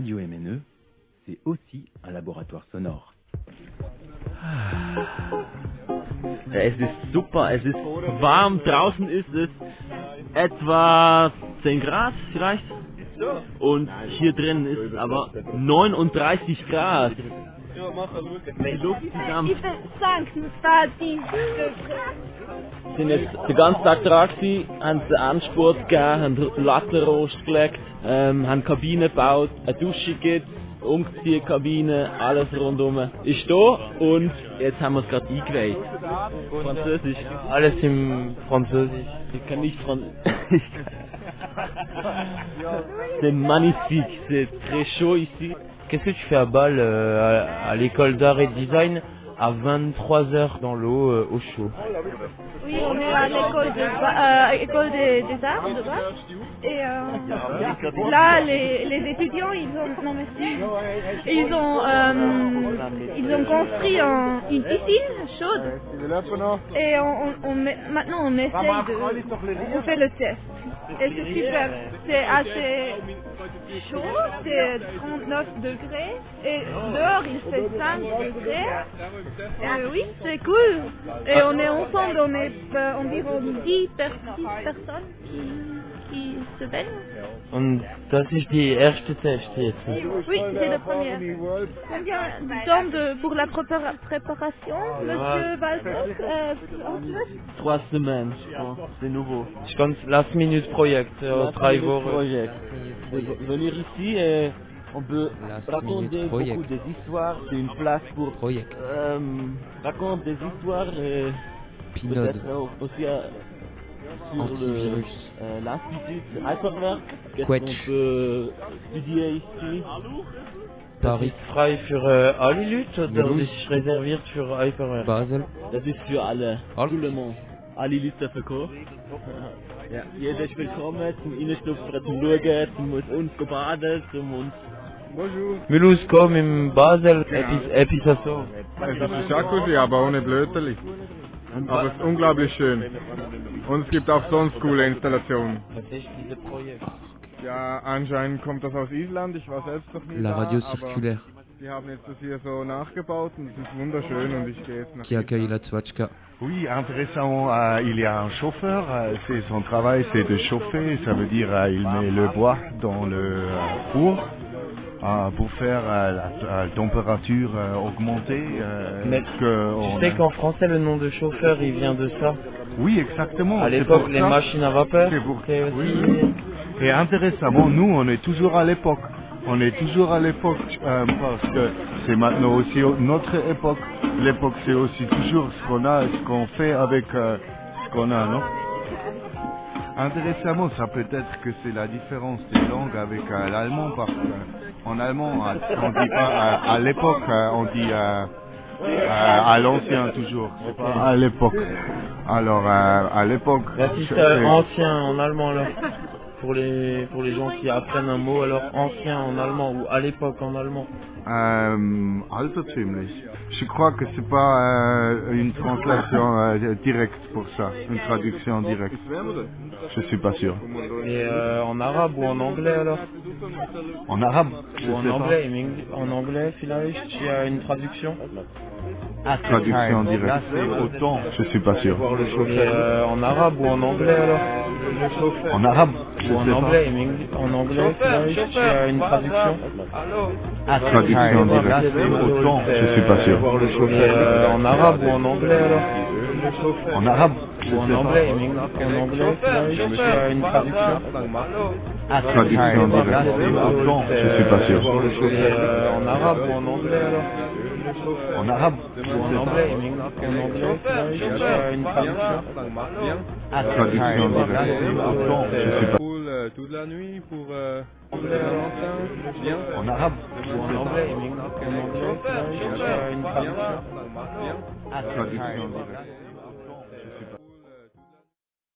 Radio MNE, c'est aussi un laboratoire sonore. Es ist super, es ist warm, draußen ist es etwa 10 Grad vielleicht. Und hier drin ist es aber 39 Grad. Die Luft, die dampft. Sind jetzt den ganzen Tag dran gewesen, haben den Anspurt gegeben, haben Lattenrost gelegt, ähm, haben Kabine gebaut, eine Dusche gibt, Umziehkabine, alles rundum ist da und jetzt haben wir es gerade eingeweiht. Französisch. Alles im Französisch. Ich kann nicht Französisch. c'est magnifique, c'est très chaud ici. Qu'est-ce que tu fais à Bâle euh, à, l'école d'art et de design à 23 heures dans l'eau euh, au chaud Oui, on est à l'école de, euh, des, des arts de Bâle. Et euh, là, les, les étudiants, ils ont, non ils ont, euh, ils ont construit un- une piscine chaude. Et on, on, maintenant, on essaye de, on fait le test. Et c'est super. C'est assez chaud, c'est 39 degrés. Et dehors, il fait 5 degrés. Euh, oui, c'est cool. Et on est ensemble, on est euh, environ 10, per- 10 personnes qui, se baignent. Und das ist die erste Test jetzt. Oui, c'est le premier. Combien de temps de, pour la prépara- préparation, monsieur Baltok euh, Trois semaines, je pense. C'est nouveau. Ich kann Last Minute drei Minute Wochen. Project. Venir ici et on peut Last raconter beaucoup Project. des histoires. C'est une place pour Project. euh, raconter des histoires et Pinode. aussi euh, sur le- Antivirus. euh, l'institut Hyperwerk. Qu'est-ce Quetch. qu'on peut étudier ici Paris frei für äh, alle Leute oder Mulhouse. sich reserviert für Hyperware? Basel. Das ist für alle. Alt. Tout le monde. Alle Leute verkauft. Ja, jeder ist willkommen zum Reinschnuppern, zum Schauen, zum mit uns baden, zum uns... Bonjour. Mulhouse komm im Basel, etwas, etwas so. Es ist ein Jacuzzi, aber ohne Blöterli. Aber es ist unglaublich schön. Und es gibt auch sonst coole Installationen. Was ist dieses Projekt? Ja, anscheinend kommt das aus Island, ich war selbst noch nie La radio circulaire Die haben jetzt das hier so nachgebaut und es ist wunderschön und ich gehe jetzt nach qui accueille la Twatchka. Oui, intéressant. euh, il y a un chauffeur. euh, c'est son travail, c'est de chauffer. Ça veut dire euh, il met le bois dans le four euh, pour faire euh, la, la température euh, augmenter. euh, Mais que on Tu sais a- qu'en français le nom de chauffeur il vient de ça Oui, exactement. À l'époque les ça- machines à vapeur, c'est pour- aussi... Oui. Et intéressamment, nous, on est toujours à l'époque. On est toujours à l'époque euh, parce que c'est maintenant aussi notre époque. L'époque, c'est aussi toujours ce qu'on a, ce qu'on fait avec euh, ce qu'on a, non? Intéressamment, ça peut être que c'est la différence des langues avec euh, l'allemand parce qu'en allemand, à- on dit pas à, à l'époque, euh, on dit euh, euh, à l'ancien toujours, pas à l'époque. Alors, à l'époque, c'est- c'est ancien en allemand alors pour les pour les gens qui apprennent un mot alors ancien en allemand ou à l'époque en allemand. Euh. Je crois que c'est pas euh, une translation euh, directe pour ça, une traduction directe. Je suis pas sûr. Et euh, en arabe ou en anglais alors? En arabe Ou en pas. anglais, en anglais, vielleicht, il y a une traduction? Traduction directe. Autant, je suis pas sûr. Et, en arabe ou en anglais alors? En arabe Ou en anglais, en anglais, vielleicht, il y a une traduction? Traduction directe. Autant, je suis pas sûr. Euh, en arabe ou en anglais alors En arabe Ou en anglais, en anglais, vielleicht, il y a une traduction. Traduction directe. Autant, je suis pas sûr. Euh, en arabe ou en anglais alors En arabe Ou en anglais, en anglais, une traduction. Traduction directe. Autant, je suis pas euh, toute la nuit pour Anglais bien. En arabe en anglais, in Eng- en anglais,